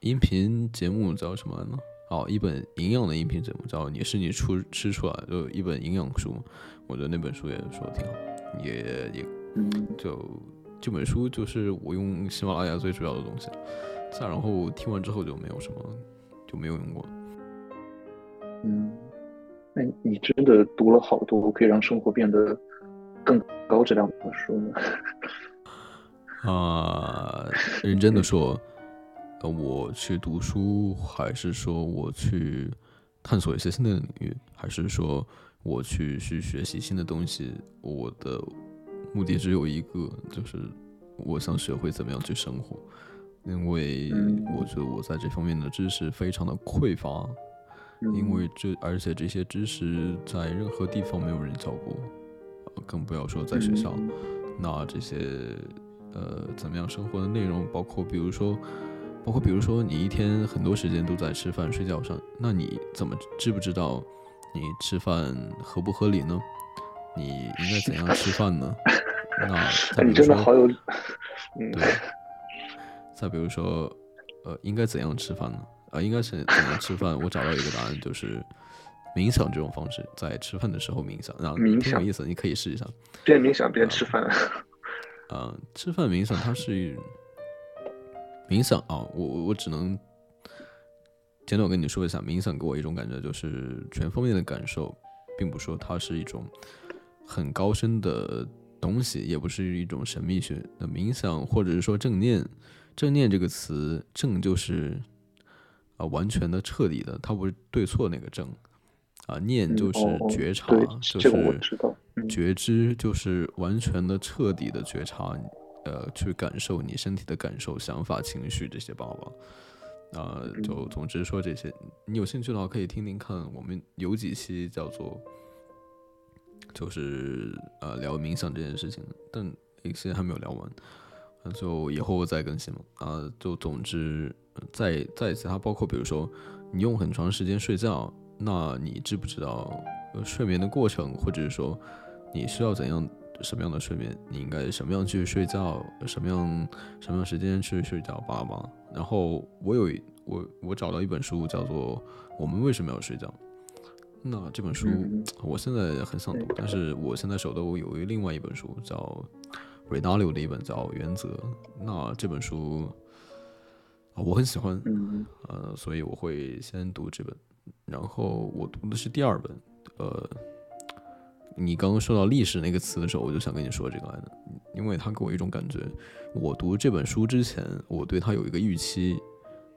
Speaker 1: 音频节目叫什么呢？哦，一本营养的音频节目叫《你是你出吃出来》，就一本营养书，我觉得那本书也说的挺好，也也。就这本书就是我用喜马拉雅最主要的东西，再然后听完之后就没有什么，就没有用过。
Speaker 2: 嗯，那你真的读了好多可以让生活变得更高质量的书吗？
Speaker 1: 啊，认真的说，呃，我去读书，还是说我去探索一些新的领域，还是说我去去学习新的东西？我的。目的只有一个，就是我想学会怎么样去生活，因为我觉得我在这方面的知识非常的匮乏，因为这而且这些知识在任何地方没有人教过，更不要说在学校。那这些呃怎么样生活的内容，包括比如说，包括比如说你一天很多时间都在吃饭睡觉上，那你怎么知不知道你吃饭合不合理呢？你应该怎样吃饭呢？那 你真的好有，对，再比如说，呃，应该怎样吃饭呢？呃，应该是怎样吃饭？我找到一个答案，就是，冥想这种方式，在吃饭的时候冥想，然后
Speaker 2: 冥想
Speaker 1: 挺有意思，你可以试一下。
Speaker 2: 边冥想边吃饭。
Speaker 1: 啊、吃饭冥想它是冥想啊，我我我只能简短跟你说一下，冥想给我一种感觉就是全方面的感受，并不说它是一种很高深的东西，也不是一种神秘学的冥想，或者是说正念。正念这个词，正就是啊、完全的、彻底的，它不是对错那个正啊、念就是觉察，
Speaker 2: 对，
Speaker 1: 就是
Speaker 2: 知道。嗯
Speaker 1: 觉知就是完全的、彻底的觉察，呃，去感受你身体的感受、想法、情绪这些吧吧。啊、就
Speaker 2: 嗯
Speaker 1: 总之说这些，你有兴趣的话可以听听看。我们有几期叫做，就是呃聊冥想这件事情，但一些还没有聊完，那就以后再更新嘛。啊、就总之，呃在在其他包括比如说你用很长时间睡觉，那你知不知道呃睡眠的过程，或者是说你需要怎样什么样的睡眠，你应该什么样去睡觉，什么样什么样时间去睡觉，巴拉巴拉。然后我有一我我找到一本书叫做《我们为什么要睡觉》，那这本书
Speaker 2: 嗯
Speaker 1: 我现在很想读，但是我现在手头有一另外一本书叫 Redalio 的一本叫《原则》，那这本书啊我很喜欢，
Speaker 2: 嗯
Speaker 1: 呃，所以我会先读这本，然后我读的是第二本。呃，你刚刚说到历史那个词的时候，我就想跟你说这个来的，因为它给我一种感觉，我读这本书之前，我对它有一个预期，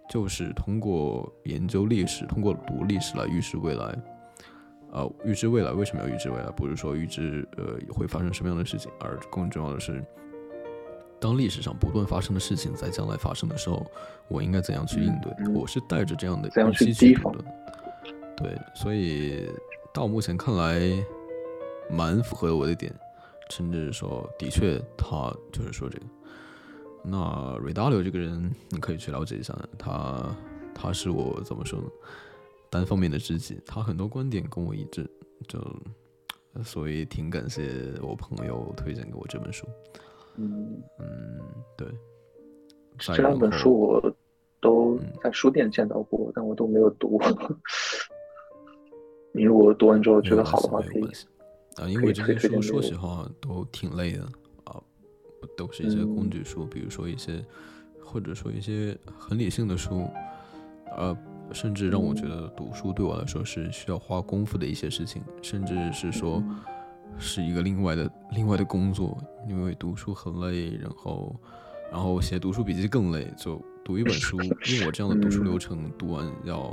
Speaker 1: 就是通过研究历史，通过读历史来预示未来。呃，预知未来为什么要预知未来？不是说预知呃会发生什么样的事情，而更重要的是，当历史上不断发生的事情在将来发生的时候，我应该怎样去应对？我是带着这样的预期
Speaker 2: 去提防
Speaker 1: 去读的。对，所以到目前看来，蛮符合我的点，甚至说，的确他就是说这个。那 Redalio 这个人，你可以去了解一下，他他是我怎么说呢？单方面的知己，他很多观点跟我一致，就所以挺感谢我朋友推荐给我这本书。
Speaker 2: 嗯，
Speaker 1: 嗯，对。
Speaker 2: 这两本书我都
Speaker 1: 嗯
Speaker 2: 在书店见到过，但我都没有读。你如果读完之后觉得好的话，可以
Speaker 1: 啊，因为这些书说实话都挺累的啊，都是一些工
Speaker 2: 嗯。
Speaker 1: 具书，比如说一些或者说一些很理性的书，呃，甚至让我觉得读书对我来说是需要花功夫的一些事情，甚至是说
Speaker 2: 嗯
Speaker 1: 是一个另外的另外的工作，因为读书很累，然后然后写读书笔记更累，就读一本书，因为我这样的读书流程读完要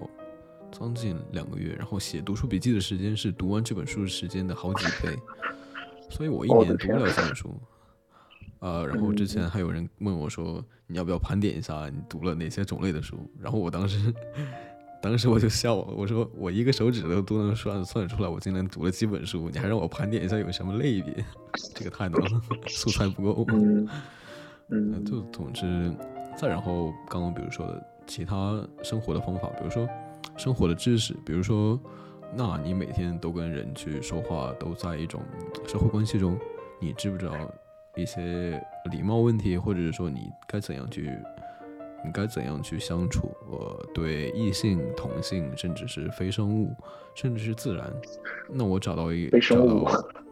Speaker 1: 将近两个月，然后写读书笔记的时间是读完这本书时间的好几倍，所 以我一年读不了这本书。呃，然后之
Speaker 2: 嗯
Speaker 1: 前还有人问我说，你要不要盘点一下你读了哪些种类的书？然后我当时，当时我就笑了，我说我一个手指头都能算算得出来，我今年读了几本书，你还让我盘点一下有什么类别，这个太难了，素材不够。
Speaker 2: 嗯
Speaker 1: 呃
Speaker 2: 嗯，
Speaker 1: 就总之，再然后刚刚比如说的其他生活的方法，比如说生活的知识，比如说，那你每天都跟人去说话，都在一种社会关系中，你知不知道一些礼貌问题，或者是说你该怎样去，你该怎样去相处？呃，对异性、同性，甚至是非生物，甚至是自然，那我找到一找到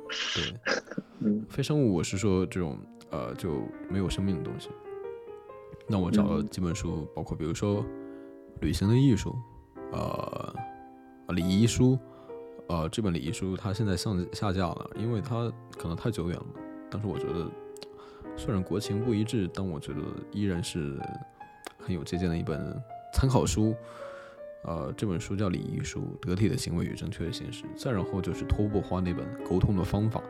Speaker 1: 对。
Speaker 2: 嗯
Speaker 1: 非生物，我是说这种呃就没有生命的东西。那我找了
Speaker 2: 嗯
Speaker 1: 几本书，包括比如说《旅行的艺术》，呃，礼仪书，呃，这本礼仪书它现在上下架了，因为它可能太久远了。但是我觉得，虽然国情不一致，但我觉得依然是很有借鉴的一本参考书。呃，这本书叫《礼仪书：得体的行为与正确的形式》。再然后就是托布花那本《沟通的方法》。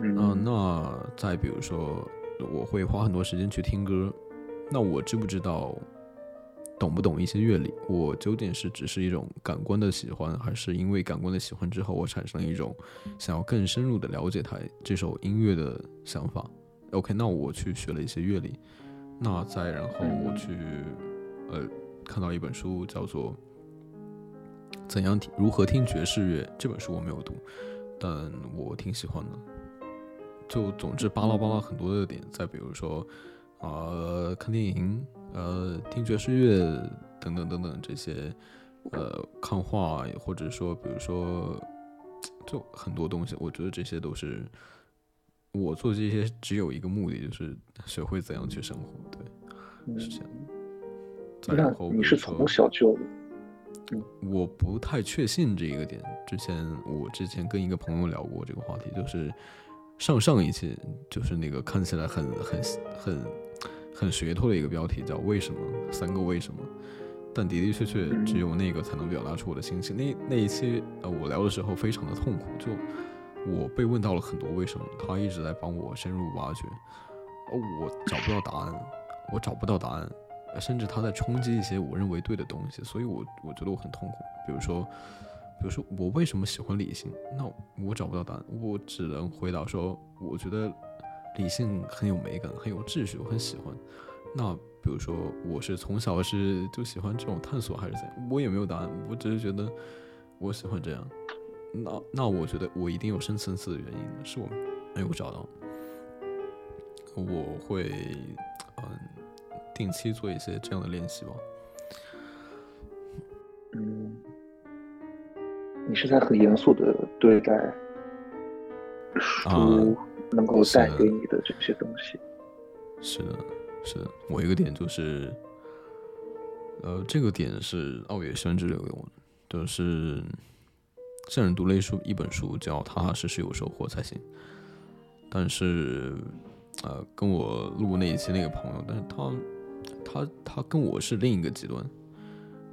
Speaker 2: 嗯
Speaker 1: 啊、那再比如说，我会花很多时间去听歌，那我知不知道，懂不懂一些乐理？我究竟是只是一种感官的喜欢，还是因为感官的喜欢之后，我产生了一种想要更深入的了解它这首音乐的想法？OK，那我去学了一些乐理，那再然后我去，呃，看到一本书叫做《怎样听如何听爵士乐》，这本书我没有读，但我挺喜欢的。就总之巴拉巴拉很多的点，再比如说，呃，看电影，呃，听爵士乐等等等等这些，呃看画，或者说比如说就很多东西，我觉得这些都是我做这些只有一个目的，就是学会怎样去生活。对，是这样。再然后
Speaker 2: 你是从小就？
Speaker 1: 我不太确信这一个点。之前我之前跟一个朋友聊过这个话题，就是上上一期就是那个看起来很很很很噱头的一个标题，叫“为什么三个为什么”，但的的确确只有那个才能表达出我的心情。那那一期呃，我聊的时候非常的痛苦，就我被问到了很多为什么，他一直在帮我深入挖掘，哦，我找不到答案，我找不到答案。甚至他在冲击一些我认为对的东西，所以我我觉得我很痛苦。比如说，比如说我为什么喜欢理性？那我找不到答案，我只能回答说，我觉得理性很有美感，很有秩序，我很喜欢。那比如说，我是从小是就喜欢这种探索，还是怎样？我也没有答案，我只是觉得我喜欢这样。那那我觉得我一定有深层次的原因，是我没有找到。我会，嗯。定期做一些这样的练习吧。
Speaker 2: 嗯，你是在很严肃的对待书能够带给你的这些东西。
Speaker 1: 是的，是的。我一个点就是，呃，这个点是奥野宣之留给我的，就是圣人读了一书一本书，叫踏踏实实有收获才行。但是，呃，跟我录那一期那个朋友，但是他。他他跟我是另一个极端，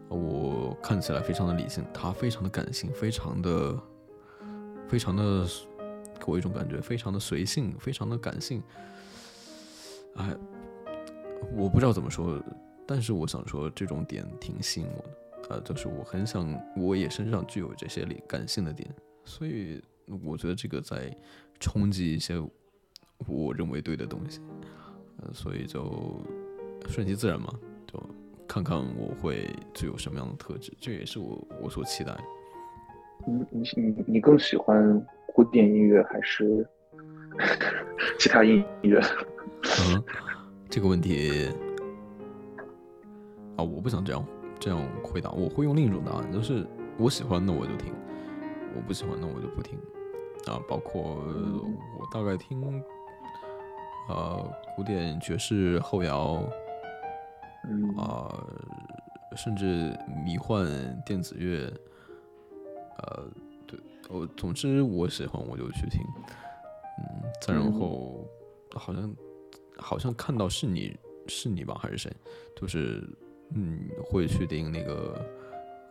Speaker 1: 我看起来非常的理性，他非常的感性，非常的非常的给我一种感觉，非常的随性，非常的感性。哎，我不知道怎么说，但是我想说这种点挺吸引我的，呃，就是我很想我也身上具有这些理感性的点，所以我觉得这个在冲击一些我认为对的东西，呃，所以就。顺其自然嘛，就看看我会具有什么样的特质，这也是我我所期待。
Speaker 2: 你你你你更喜欢古典音乐还是 其他音乐？
Speaker 1: 嗯，这个问题啊，我不想这样这样回答，我会用另一种答案，就是我喜欢的我就听，我不喜欢的我就不听。啊，包括我大概听呃古典爵士后摇。啊，甚至迷幻电子乐，呃，对，我总之我喜欢我就去听，嗯，再然后好像好像看到是你是你吧还是谁，就是嗯会去听那个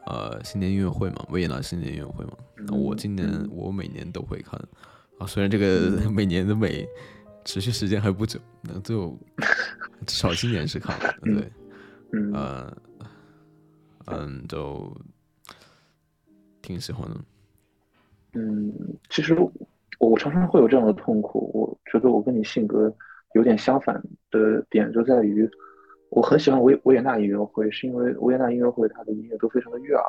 Speaker 1: 呃新年音乐会嘛，维也纳新年音乐会嘛，那我今年我每年都会看，啊，虽然这个 每年的每持续时间还不久，那就至少今年是看了，对。
Speaker 2: 嗯，
Speaker 1: 嗯，就挺喜欢的。
Speaker 2: 嗯，其实我我常常会有这样的痛苦。我觉得我跟你性格有点相反的点就在于，我很喜欢维维也纳音乐会，是因为维也纳音乐会它的音乐都非常的悦耳。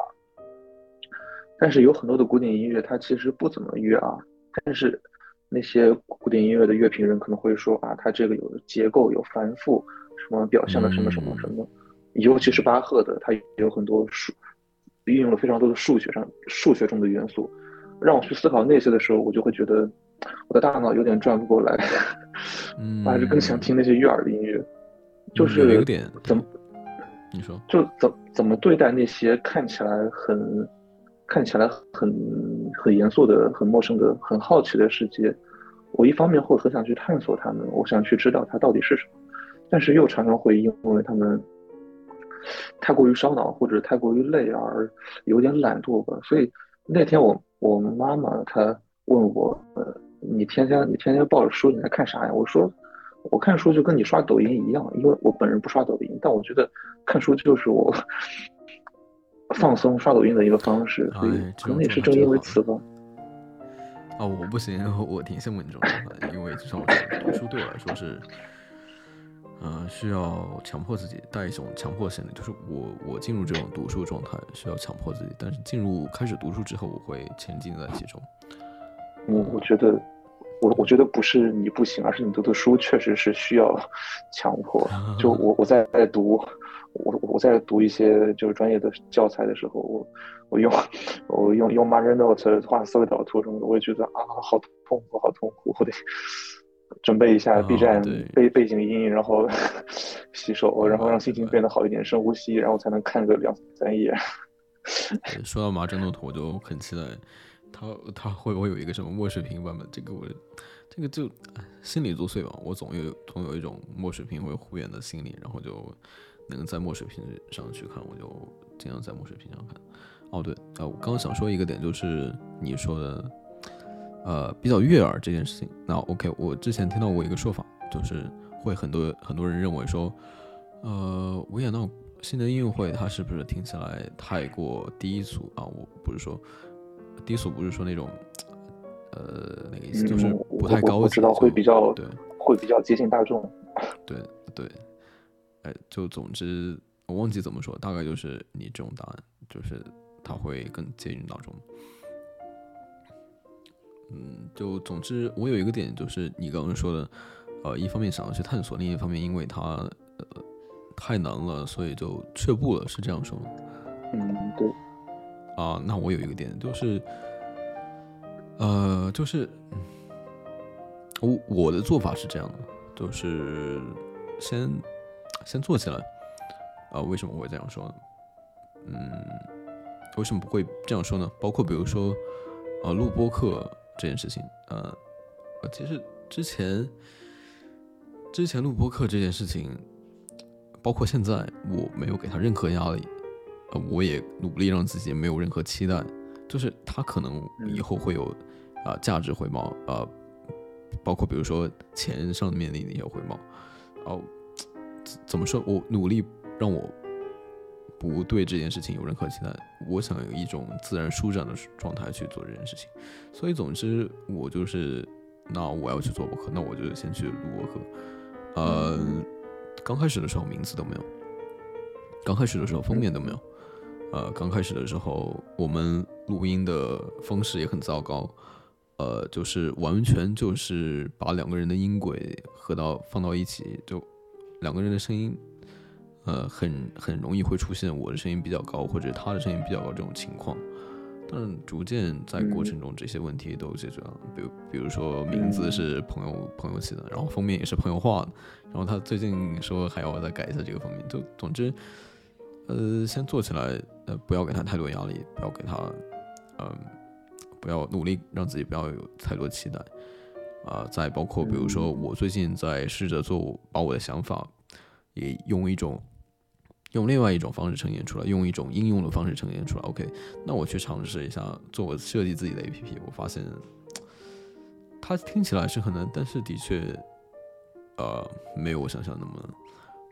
Speaker 2: 但是有很多的古典音乐它其实不怎么悦耳，但是那些古典音乐的乐评人可能会说啊，它这个有结构有繁复，什么表现了什么什么什么。尤其是巴赫的，他有很多数，运用了非常多的数学上数学中的元素，让我去思考那些的时候，我就会觉得我的大脑有点转不过来，
Speaker 1: 嗯，
Speaker 2: 我还是更想听那些悦耳的音乐，就是
Speaker 1: 有点
Speaker 2: 怎么
Speaker 1: 你说
Speaker 2: 就怎怎么对待那些看起来很看起来很很严肃的、很陌生的、很好奇的世界，我一方面会很想去探索他们，我想去知道它到底是什么，但是又常常会因为他们。太过于烧脑或者太过于累而有点懒惰吧，所以那天我我们妈妈她问我，呃，你天天你天天抱着书你在看啥呀？我说我看书就跟你刷抖音一样，因为我本人不刷抖音，但我觉得看书就是我 放松刷抖音的一个方式，所以可能也是正因为此吧。
Speaker 1: 啊，我不行，我挺羡慕你这种状态，因为至少读书对我来说是。呃，需要强迫自己带一种强迫性的，就是我我进入这种读书状态需要强迫自己，但是进入开始读书之后，我会沉浸在其中。
Speaker 2: 我我觉得，我我觉得不是你不行，而是你读的书确实是需要强迫。就我我在在读，我我在读一些就是专业的教材的时候，我我用我用用 Marknote 画思维导图什么的，我也觉得啊好痛苦，好痛苦，我得准备一下 B 站背背景音，然后 洗手，然后让心情变得好一点，深呼吸，然后才能看个两三页。
Speaker 1: 说到麻疹诺图，我就很期待，他他会不会有一个什么墨水屏版本？这个我这个就心理作祟吧，我总有总有一种墨水屏会护眼的心理，然后就能在墨水屏上去看，我就尽量在墨水屏上看。哦对，呃，我刚刚想说一个点，就是你说的，呃，比较悦耳这件事情。那 OK，我之前听到过一个说法，就是会很多很多人认为说，呃，维也纳。新的音乐会，它是不是听起来太过低俗啊？我不是说低俗，不是说那种呃那个意思，就是不太高
Speaker 2: 级，知道会比较
Speaker 1: 对，
Speaker 2: 会比较接近大众。
Speaker 1: 对对，哎，就总之我忘记怎么说，大概就是你这种答案，就是它会更接近大众。嗯，就总之我有一个点，就是你刚刚说的，呃，一方面想要去探索，另一方面因为它呃。太难了，所以就却步了，是这样说吗？
Speaker 2: 嗯，对。
Speaker 1: 啊，那我有一个点就是，呃，就是我我的做法是这样的，就是先先做起来。啊，为什么会这样说呢？嗯，为什么不会这样说呢？包括比如说，啊，录播课这件事情，呃，其实之前之前录播课这件事情。包括现在，我没有给他任何压力，呃，我也努力让自己没有任何期待，就是他可能以后会有啊价值回报，呃，包括比如说钱上面的一些回报，哦，怎么说？我努力让我不对这件事情有任何期待，我想有一种自然舒展的状态去做这件事情，所以总之我就是，那我要去做博客，那我就先去录博客，呃。刚开始的时候名字都没有，刚开始的时候封面都没有，呃，刚开始的时候我们录音的方式也很糟糕，呃，就是完全就是把两个人的音轨合到放到一起，就两个人的声音，呃，很很容易会出现我的声音比较高或者他的声音比较高这种情况。但逐渐在过程中，这些问题都解决了。比如，比如说名字是朋友朋友起的，然后封面也是朋友画的。然后他最近说还要再改一下这个封面。就总之，呃，先做起来，呃，不要给他太多压力，不要给他，嗯，不要努力让自己不要有太多期待。啊，再包括比如说，我最近在试着做，把我的想法也用一种。用另外一种方式呈现出来，用一种应用的方式呈现出来。OK，那我去尝试一下，做我设计自己的 APP。我发现它听起来是很难，但是的确，呃，没有我想象那么，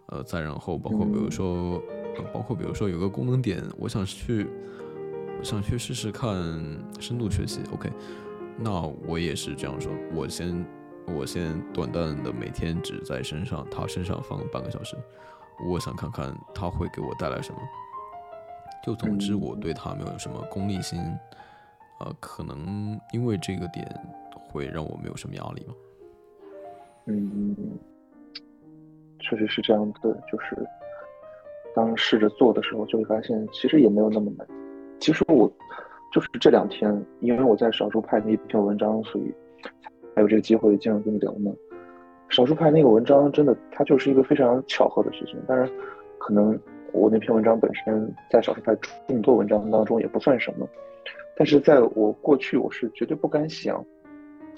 Speaker 1: 呃，再然后包括比如说，包括比如说有个功能点，我想去，我想去试试看深度学习。OK，那我也是这样说，我先我先短暂的每天只在身上，他身上放半个小时。我想看看他会给我带来什么。就总之，我对他没有什么功利心，呃，可能因为这个点会让我没有什么压力吧。
Speaker 2: 嗯，确实是这样的，就是当试着做的时候，就会发现其实也没有那么难。其实我就是这两天，因为我在少数派那一篇文章，所以才有这个机会经常跟你聊嘛。少数派那个文章真的，它就是一个非常巧合的事情。当然，可能我那篇文章本身在少数派众多文章当中也不算什么，但是在我过去，我是绝对不敢想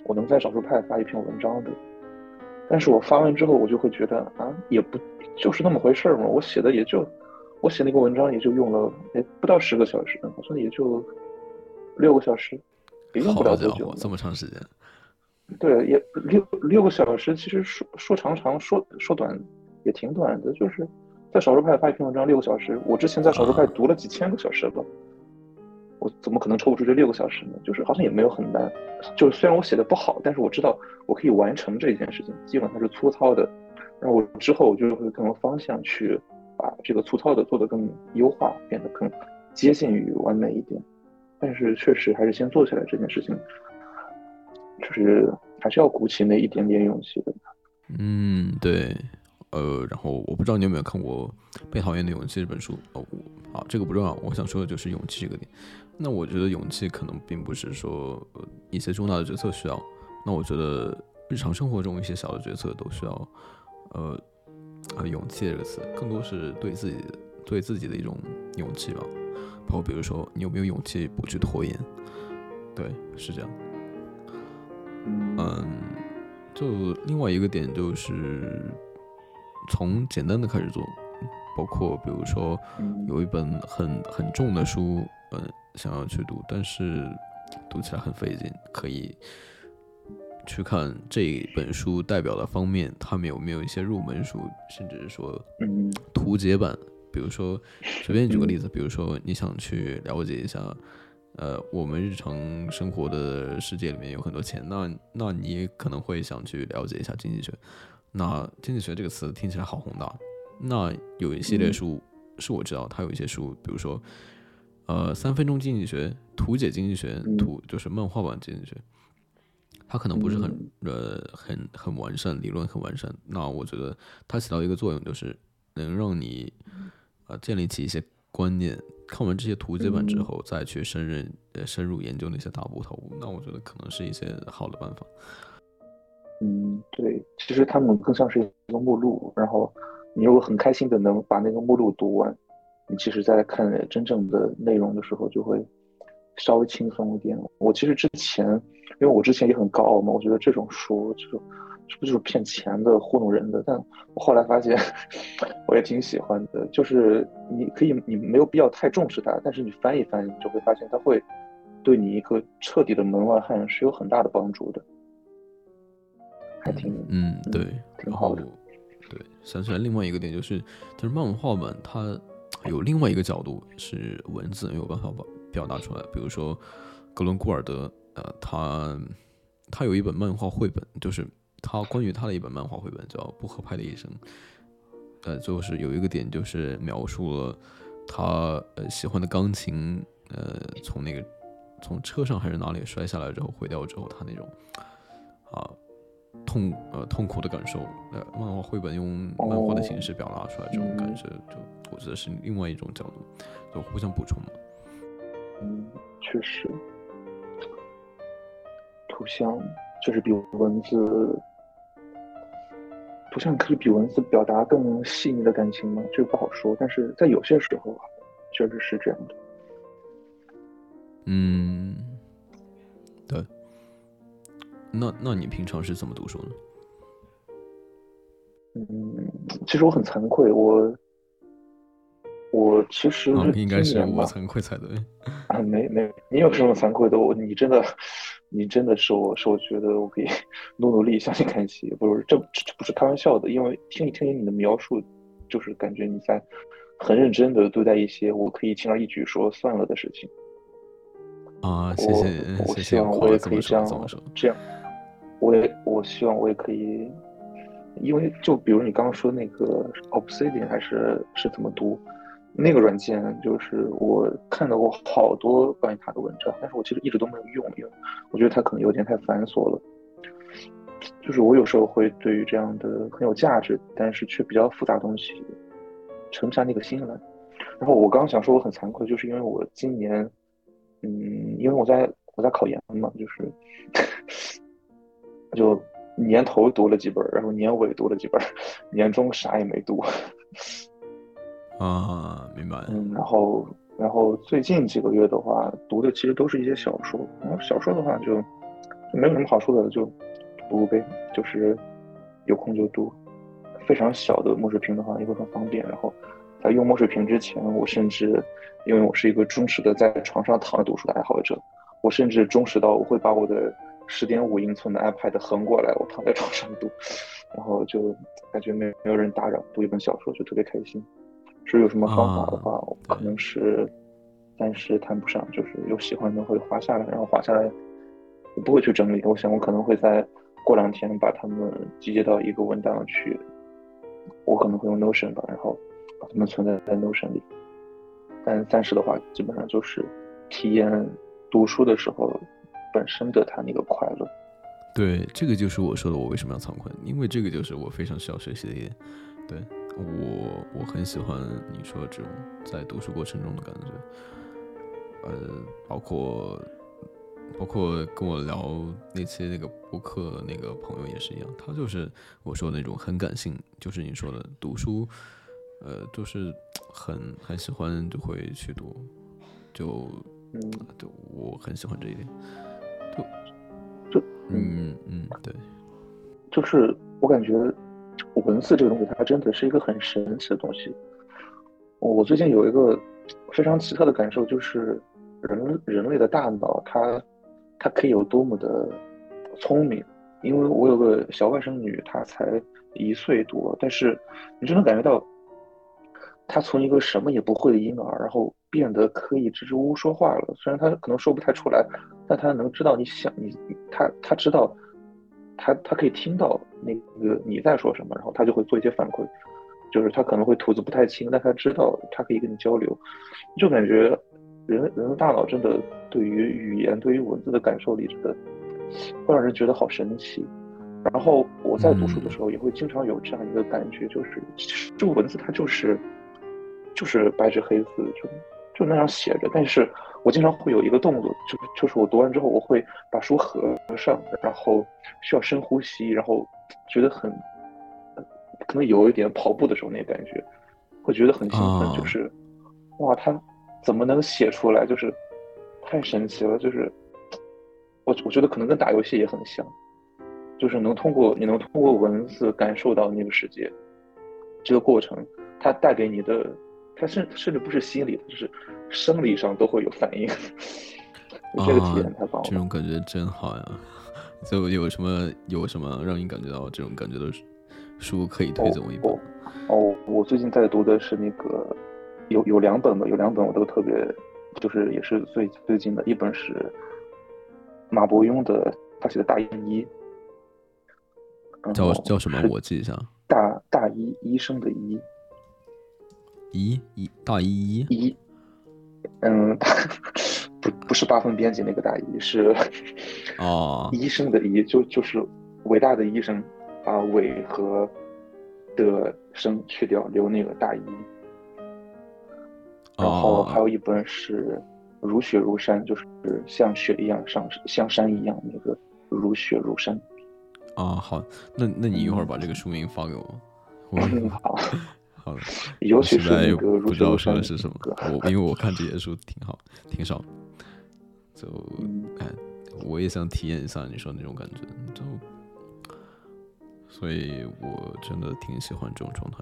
Speaker 2: 我能在少数派发一篇文章的。但是我发完之后，我就会觉得啊，也不就是那么回事儿嘛。我写的也就，我写那个文章也就用了哎不到十个小时，好像也就六个小时，也用不了多久。
Speaker 1: 这么长时间。
Speaker 2: 对，也六六个小时，其实说说长长，说说短也挺短的。就是在少数派发一篇文章六个小时，我之前在少数派读了几千个小时了，我怎么可能抽不出这六个小时呢？就是好像也没有很难，就是虽然我写的不好，但是我知道我可以完成这件事情，基本上是粗糙的。然后我之后我就会更有方向去把这个粗糙的做得更优化，变得更接近于完美一点。但是确实还是先做起来这件事情。就是还是要鼓起那一点点勇气的。
Speaker 1: 嗯，对，呃，然后我不知道你有没有看过《被讨厌的勇气》这本书哦，啊，这个不重要，我想说的就是勇气这个点。那我觉得勇气可能并不是说一些重大的决策需要，那我觉得日常生活中一些小的决策都需要，呃，呃，勇气这个词更多是对自己对自己的一种勇气吧。包括比如说你有没有勇气不去拖延？对，是这样。嗯，就另外一个点就是从简单的开始做，包括比如说有一本很很重的书，嗯，想要去读，但是读起来很费劲，可以去看这本书代表的方面，他们有没有一些入门书，甚至是说图解版，比如说随便举个例子，比如说你想去了解一下。呃，我们日常生活的世界里面有很多钱，那那你可能会想去了解一下经济学。那经济学这个词听起来好宏大。那有一系列书是我知道，它有一些书，比如说，呃，三分钟经济学、图解经济学、图就是漫画版经济学，它可能不是很呃很很完善，理论很完善。那我觉得它起到一个作用，就是能让你啊建立起一些观念。看完这些图解版之后，再去深入呃深入研究那些大部头，那我觉得可能是一些好的办法。
Speaker 2: 嗯，对，其实他们更像是一个目录，然后你如果很开心的能把那个目录读完，你其实在看真正的内容的时候就会稍微轻松一点。我其实之前，因为我之前也很高傲嘛，我觉得这种书就。是不是就是骗钱的、糊弄人的？但我后来发现，我也挺喜欢的。就是你可以，你没有必要太重视它，但是你翻一翻，你就会发现它会对你一个彻底的门外汉是有很大的帮助的，还挺
Speaker 1: 嗯对，
Speaker 2: 挺好的。
Speaker 1: 对，想起来另外一个点就是，就是漫画本它有另外一个角度是文字没有办法表表达出来。比如说格伦·古尔德，呃，他他有一本漫画绘本，就是。他关于他的一本漫画绘本叫《不合拍的一生》，呃，就是有一个点就是描述了他呃喜欢的钢琴，呃，从那个从车上还是哪里摔下来之后毁掉之后，他那种啊痛呃痛苦的感受，呃，漫画绘本用漫画的形式表达出来这种感觉，就我觉得是另外一种角度，就互相补充嘛。
Speaker 2: 嗯，确实，图像就是比文字。图像可以比文字表达更细腻的感情吗？这个不好说，但是在有些时候啊，确实是这样的。
Speaker 1: 嗯，对。那那你平常是怎么读书呢？
Speaker 2: 嗯，其实我很惭愧，我我其实
Speaker 1: 应该是我惭愧才对。
Speaker 2: 啊，没没，你有什么惭愧的？我你真的。你真的是我，是我觉得我可以 努努力，相信看戏，不是这这不是开玩笑的，因为听一听你的描述，就是感觉你在很认真的对待一些我可以轻而易举说算了的事情。
Speaker 1: 啊，谢谢，
Speaker 2: 我希望我也可以这样这样，我也我希望我也可以，因为就比如你刚刚说那个 Obsidian 还是是怎么读？那个软件就是我看到过好多关于它的文章，但是我其实一直都没有用，因为我觉得它可能有点太繁琐了。就是我有时候会对于这样的很有价值，但是却比较复杂的东西，沉不下那个心来。然后我刚刚想说我很惭愧，就是因为我今年，嗯，因为我在我在考研嘛，就是就年头读了几本，然后年尾读了几本，年终啥也没读。
Speaker 1: 啊，明白。
Speaker 2: 嗯，然后，然后最近几个月的话，读的其实都是一些小说。然后小说的话，就就没有什么好说的，就读呗，就是有空就读。非常小的墨水屏的话，也会很方便。然后在用墨水屏之前，我甚至因为我是一个忠实的在床上躺着读书的爱好者，我甚至忠实到我会把我的十点五英寸的 iPad 横过来，我躺在床上读，然后就感觉没没有人打扰，读一本小说就特别开心。是有什么方法的话，我可能是暂时谈不上。就是有喜欢的会划下来，然后划下来，我不会去整理。我想我可能会在过两天把它们集结到一个文档去。我可能会用 Notion 吧，然后把它们存在在 Notion 里。但暂时的话，基本上就是体验读书的时候本身的它那个快乐。
Speaker 1: 对，这个就是我说的，我为什么要藏困，因为这个就是我非常需要学习的一点。对我，我很喜欢你说的这种在读书过程中的感觉，呃，包括包括跟我聊那期那个博客那个朋友也是一样，他就是我说的那种很感性，就是你说的读书，呃，就是很很喜欢就会去读，就
Speaker 2: 嗯，
Speaker 1: 就我很喜欢这一点，
Speaker 2: 就就
Speaker 1: 嗯嗯，对，
Speaker 2: 就是我感觉文字这个东西，它真的是一个很神奇的东西。我最近有一个非常奇特的感受，就是人人类的大脑，它它可以有多么的聪明。因为我有个小外甥女，她才一岁多，但是你就能感觉到，她从一个什么也不会的婴儿，然后变得可以支支吾吾说话了。虽然她可能说不太出来，但她能知道你想你，她她知道，她她可以听到那个你在说什么，然后他就会做一些反馈。就是他可能会吐字不太清，但他知道他可以跟你交流，就感觉人人的大脑真的对于语言、对于文字的感受力真的会让人觉得好神奇。然后我在读书的时候也会经常有这样一个感觉，就是这个文字它就是就是白纸黑字，就就那样写着。但是我经常会有一个动作，就是就是我读完之后，我会把书合上，然后需要深呼吸，然后觉得很。可能有一点跑步的时候那感觉，会觉得很兴奋，就是，哇，他怎么能写出来？就是太神奇了，就是我我觉得可能跟打游戏也很像，就是能通过你能通过文字感受到那个世界，这个过程，它带给你的，它甚甚至不是心理，就是生理上都会有反应。这个体验太棒了，
Speaker 1: 这种感觉真好呀！就有什么有什么让你感觉到这种感觉的？书可以推荐我一本。
Speaker 2: 哦，我最近在读的是那个，有有两本吧，有两本我都特别，就是也是最最近的一本是马伯庸的他写的大医，
Speaker 1: 叫叫什么？我记一下。
Speaker 2: 大大医医生的医。
Speaker 1: 医医大一一
Speaker 2: 一。嗯，不不是八分编辑那个大一，是
Speaker 1: 哦，
Speaker 2: 医生的医，就就是伟大的医生。把伟和的生去掉，留那个大一。然后还有一本是如雪如山，就是像雪一样上，像山一样那个如雪如山。
Speaker 1: 啊，好，那那你一会儿把这个书名发给我。
Speaker 2: 嗯，好，
Speaker 1: 好了。
Speaker 2: 尤其是那个
Speaker 1: 不知道说的是什么，我 因为我看这些书挺好，挺少，就哎，我也想体验一下你说那种感觉，就。所以我真的挺喜欢这种状态。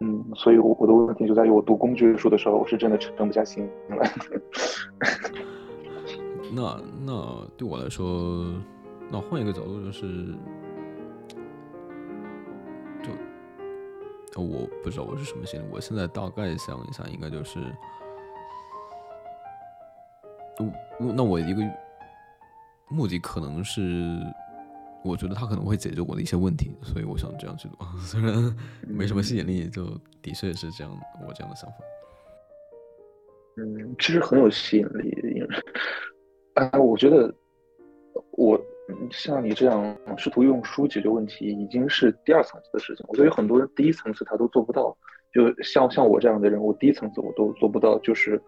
Speaker 2: 嗯，所以我我的问题就在于，我读工具书的时候，我是真的沉不下心来。
Speaker 1: 那那对我来说，那换一个角度就是，我不知道我是什么心理。我现在大概想一下，应该就是，我那我一个目的可能是。我觉得他可能会解决我的一些问题，所以我想这样去做。虽然没什么吸引力，就的确是这样，我这样的想法。
Speaker 2: 嗯，其实很有吸引力，因为啊，我觉得我像你这样试图用书解决问题，已经是第二层次的事情。我觉得有很多人第一层次他都做不到，就像像我这样的人，我第一层次我都做不到，就是。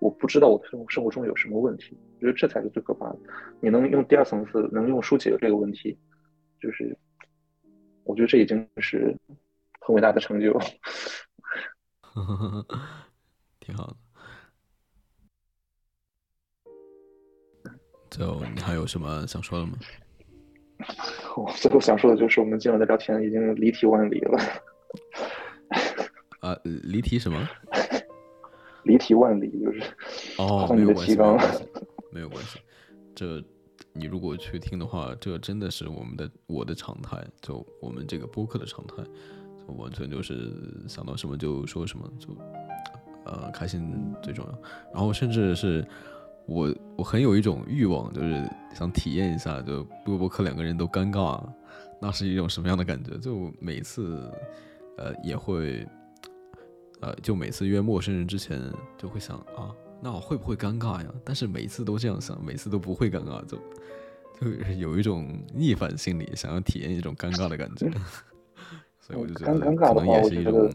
Speaker 2: 我不知道我的生生活中有什么问题，我觉得这才是最可怕的。你能用第二层次，能用书解决这个问题，就是我觉得这已经是很伟大的成就。
Speaker 1: 挺好的。就你还有什么想说的吗？
Speaker 2: 我最后想说的就是，我们今晚的聊天已经离题万里了。
Speaker 1: 啊，离题什么？
Speaker 2: 离题万里，就是
Speaker 1: 哦，没有关系，没有关系。这你如果去听的话，这真的是我们的我的常态，就我们这个播客的常态，就完全就是想到什么就说什么，就呃开心最重要。然后甚至是我我很有一种欲望，就是想体验一下，就播播客两个人都尴尬，那是一种什么样的感觉？就每次呃也会。呃，就每次约陌生人之前，就会想啊，那我会不会尴尬呀？但是每一次都这样想，每次都不会尴尬，就就是有一种逆反心理，想要体验一种尴尬的感觉，所以我就觉得可能也是一种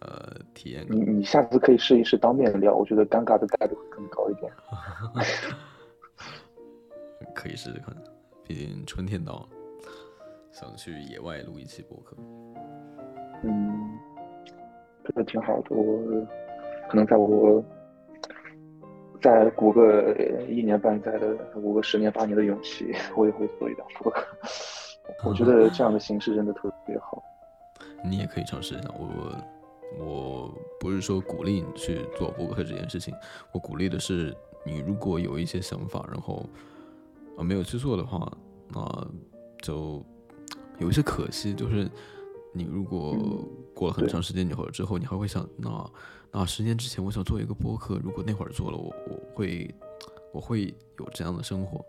Speaker 1: 呃体验
Speaker 2: 你。你下次可以试一试当面聊，我觉得尴尬的概率会更高一点。
Speaker 1: 可以试试看，毕竟春天到了，想去野外录一期播客。
Speaker 2: 嗯，这个挺好的。我可能在我再鼓个一年半载的，鼓个十年八年的勇气，我也会做一档播客。我觉得这样的形式真的特别好。
Speaker 1: 你也可以尝试一下。我我不是说鼓励你去做播客这件事情，我鼓励的是你如果有一些想法，然后啊没有去做的话，那就有一些可惜。就是你如果
Speaker 2: 嗯
Speaker 1: 过了很长时间以后之后，你还会想，那那十年之前我想做一个播客，如果那会儿做了，我我会我会有这样的生活，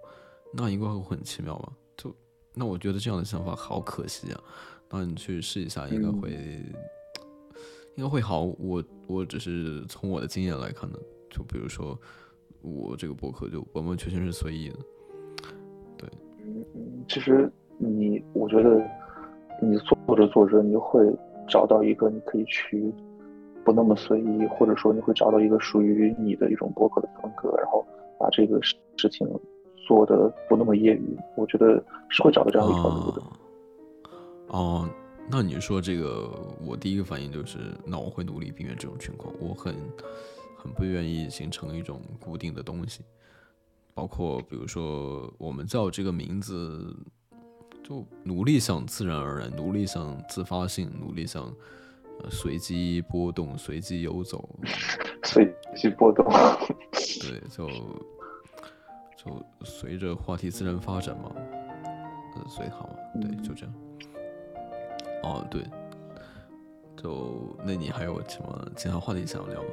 Speaker 1: 那应该会很奇妙吧？就那我觉得这样的想法好可惜啊。那你去试一下，应该
Speaker 2: 嗯
Speaker 1: 会、应该会好。我我只是从我的经验来看的，就比如说我这个博客就完完全全是随意的。
Speaker 2: 嗯，其实你，我觉得你做着做着，你会找到一个你可以去不那么随意，或者说你会找到一个属于你的一种博客的风格，然后把这个事事情做的不那么业余。我觉得是会找到这样一条路的。
Speaker 1: 哦哦，那你说这个，我第一个反应就是，那我会努力避免这种情况。我很很不愿意形成一种固定的东西，包括比如说我们叫这个名字，就努力想自然而然，努力想自发性，努力想呃随机波动、随机游走，
Speaker 2: 随机波动。
Speaker 1: 对，就就随着话题自然发展嘛，呃，随它嘛，对，就这样。哦，对，就那你还有什么其他话题想要聊吗？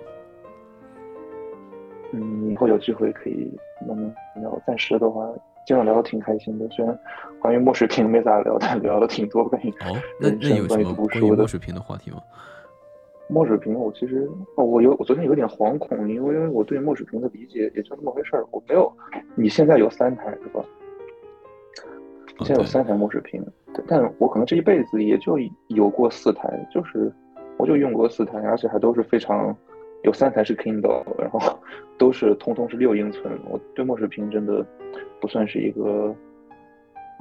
Speaker 2: 嗯，以后有机会可以慢慢聊。暂时的话，今晚聊的挺开心的，虽然关于墨水瓶没咋聊，但聊的挺多关于
Speaker 1: 哦，那
Speaker 2: 人
Speaker 1: 那有什么关于墨水瓶的话题吗？
Speaker 2: 墨水瓶，我其实哦，我有我昨天有点惶恐，因为因为我对墨水瓶的理解也就那么回事儿。我没有，你现在有三台是吧？你现在有三台墨水屏，但但我可能这一辈子也就有过四台，就是我就用过四台，而且还都是非常有三台是 Kindle，然后 都是通通是六英寸。我对墨水屏真的不算是一个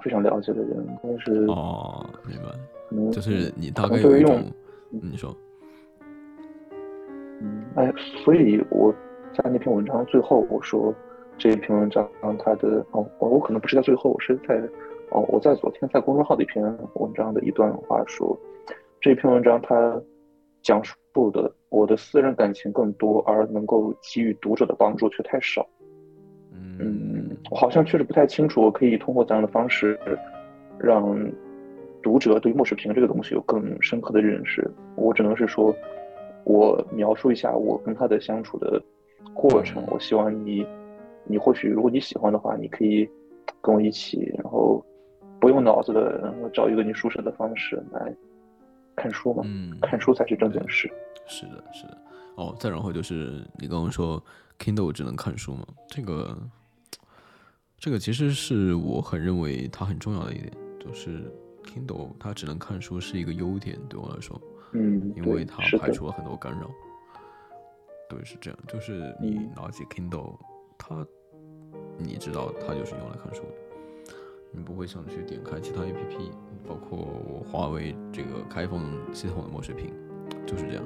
Speaker 2: 非常了解的人，但是
Speaker 1: 哦，明白，
Speaker 2: 可能
Speaker 1: 就是你大概
Speaker 2: 用
Speaker 1: 有一种，你说，
Speaker 2: 嗯，哎，所以我在那篇文章最后我说，这一篇文章它的哦，我我可能不是在最后，我是在哦，我在昨天在公众号的一篇文章的一段话说，这篇文章它讲述的我的私人感情更多，而能够给予读者的帮助却太少。
Speaker 1: 嗯
Speaker 2: 好像确实不太清楚，我可以通过怎样的方式让读者对墨水瓶这个东西有更深刻的认识。我只能是说，我描述一下我跟他的相处的过程。我希望你，你或许如果你喜欢的话，你可以跟我一起，然后不用脑子的，然后找一个你舒适的方式来看书嘛。
Speaker 1: 嗯，
Speaker 2: 看书才是正经事。
Speaker 1: 是的，是的。哦，再然后就是你刚刚说 Kindle 只能看书嘛，这个这个其实是我很认为它很重要的一点，就是 Kindle 它只能看书是一个优点，对我来说，
Speaker 2: 嗯，
Speaker 1: 因为它排除了很多干扰。对，是这样，就是你
Speaker 2: 嗯
Speaker 1: 拿起 Kindle，它你知道它就是用来看书的，你不会想去点开其他 APP，包括我华为这个开放系统的墨水屏，就是这样。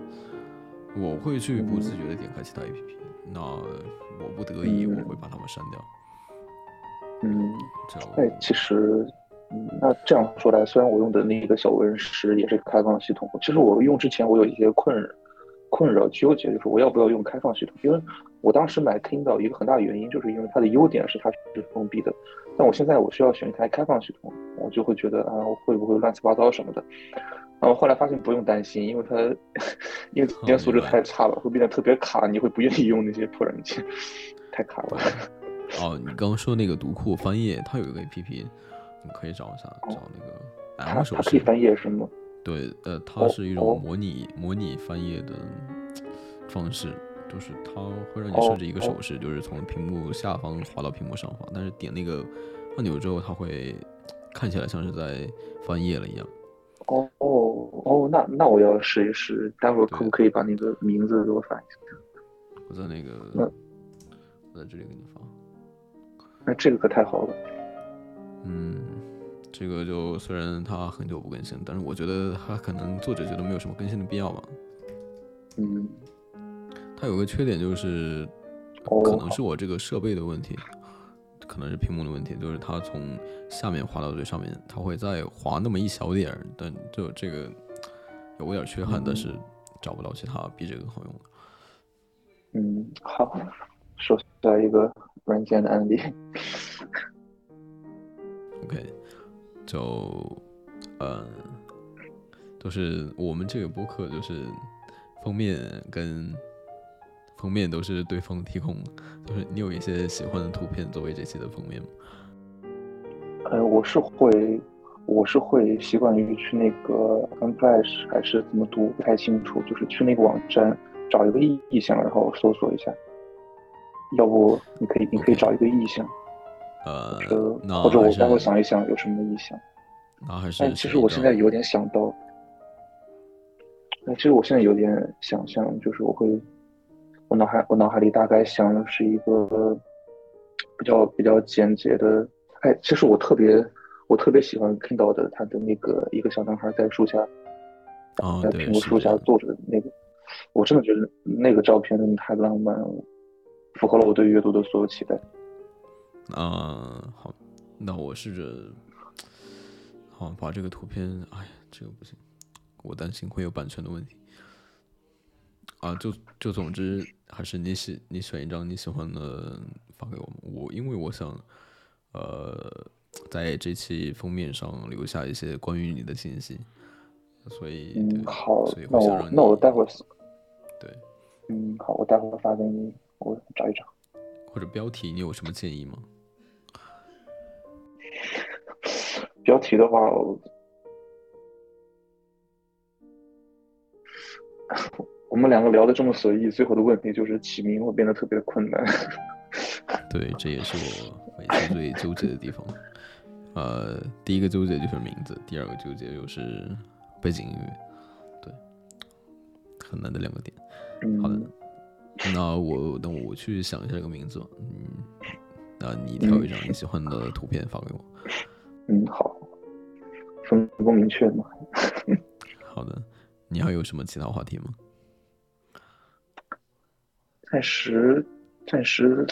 Speaker 1: 我会去不自觉的点开其他 APP，、那我不得已
Speaker 2: 嗯
Speaker 1: 我会把它们删掉。
Speaker 2: 嗯。
Speaker 1: 就
Speaker 2: 哎，其实，嗯，那这样说来，虽然我用的那个小文石也是开放系统，其实我用之前我有一些困困扰纠结，就是我要不要用开放系统？因为我当时买 Kindle 一个很大的原因，就是因为它的优点是它是封闭的，但我现在我需要选一台开放系统，我就会觉得啊，我会不会乱七八糟什么的。然后后来发现不用担心，因为它硬件素质太差了，会变得特别卡，你会不愿意用那些破软件，太卡了。
Speaker 1: 哦，你刚刚说那个读库翻页，它有一个 APP，你可以找一下，找那个
Speaker 2: 它
Speaker 1: M 手势。
Speaker 2: 它可以翻页是吗？
Speaker 1: 对，呃，它
Speaker 2: 哦
Speaker 1: 是一
Speaker 2: 哦
Speaker 1: 种模拟、模拟翻页的方式，就是它会让你设置一个手势，就是从屏幕下方滑到屏幕上方，但是点那个按钮之后，它会看起来像是在翻页了一样。
Speaker 2: 哦哦哦，那那我要试一试，待会儿可不可以把那个名字给我发一下？
Speaker 1: 我在那个，
Speaker 2: 那
Speaker 1: 我在这里给你发。
Speaker 2: 那这个可太好了。
Speaker 1: 嗯，这个就虽然它很久不更新，但是我觉得它可能作者觉得没有什么更新的必要吧。
Speaker 2: 嗯，
Speaker 1: 它有个缺点就是，
Speaker 2: 哦
Speaker 1: 可能是我这个设备的问题，可能是屏幕的问题，就是它从下面滑到最上面，它会再滑那么一小点儿，但就这个有点缺憾，但是找不到其他比这个更好用的。
Speaker 2: 嗯，好，说下一个软件的案例。
Speaker 1: OK，就嗯，就是我们这个播客就是封面跟封面都是对方提供的，就是你有一些喜欢的图片作为这期的封面吗？
Speaker 2: 呃，我是会，我是会习惯于去那个 Unflash 还是怎么读不太清楚，就是去那个网站找一个意意象，然后搜索一下。要不你可以，你可以找一个意向，
Speaker 1: 呃
Speaker 2: 或者，
Speaker 1: 那
Speaker 2: 或者我待会想一想有什么意向。
Speaker 1: 那还是
Speaker 2: 但其实我现在有点想到，那，其实我现在有点想象，就是我会，我脑海我脑海里大概想的是一个比较比较简洁的，哎，其实我特别我特别喜欢 Kindle 的他的那个一个小男孩在树下，
Speaker 1: 啊，
Speaker 2: 在苹果树下坐着的那个，我真的觉得那个照片真的太浪漫了，符合了我对阅读的所有期待。
Speaker 1: 啊，好，那我试着，好把这个图片，哎呀，这个不行，我担心会有版权的问题。啊，就就总之还是你喜你选一张你喜欢的发给我们，我因为我想，呃，在这期封面上留下一些关于你的信息，所以
Speaker 2: 好
Speaker 1: 所以，
Speaker 2: 那
Speaker 1: 会想让
Speaker 2: 我那我待会儿，
Speaker 1: 对
Speaker 2: 嗯，好，我待会儿发给你，我找一找。
Speaker 1: 或者标题你有什么建议吗？
Speaker 2: 标题的话，我我们两个聊的这么随意，最后的问题就是起名会变得特别的困难。
Speaker 1: 对，这也是我每次最纠结的地方。呃，第一个纠结就是名字，第二个纠结就是背景音乐，对，很难的两个点。好的
Speaker 2: 嗯，
Speaker 1: 那我那我去想一下这个名字吧。嗯，那你挑一张你喜欢的图片发给我。
Speaker 2: 嗯，好，分工明确嘛。
Speaker 1: 好的，你还有什么其他话题吗？
Speaker 2: 暂时暂时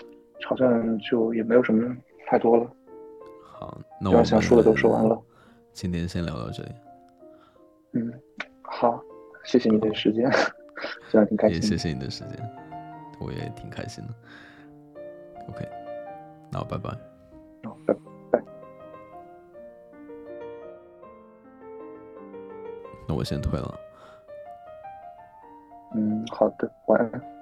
Speaker 2: 好像就也没有什么太多了，
Speaker 1: 好，那我
Speaker 2: 想说的都说完了。
Speaker 1: 今天先聊到这里，
Speaker 2: 嗯，好，谢谢你的时间，这样挺开心。
Speaker 1: 也谢谢你的时间，我也挺开心的。OK，那我拜拜。
Speaker 2: 好，拜拜。
Speaker 1: 那我先退了。
Speaker 2: 嗯，好的，晚安。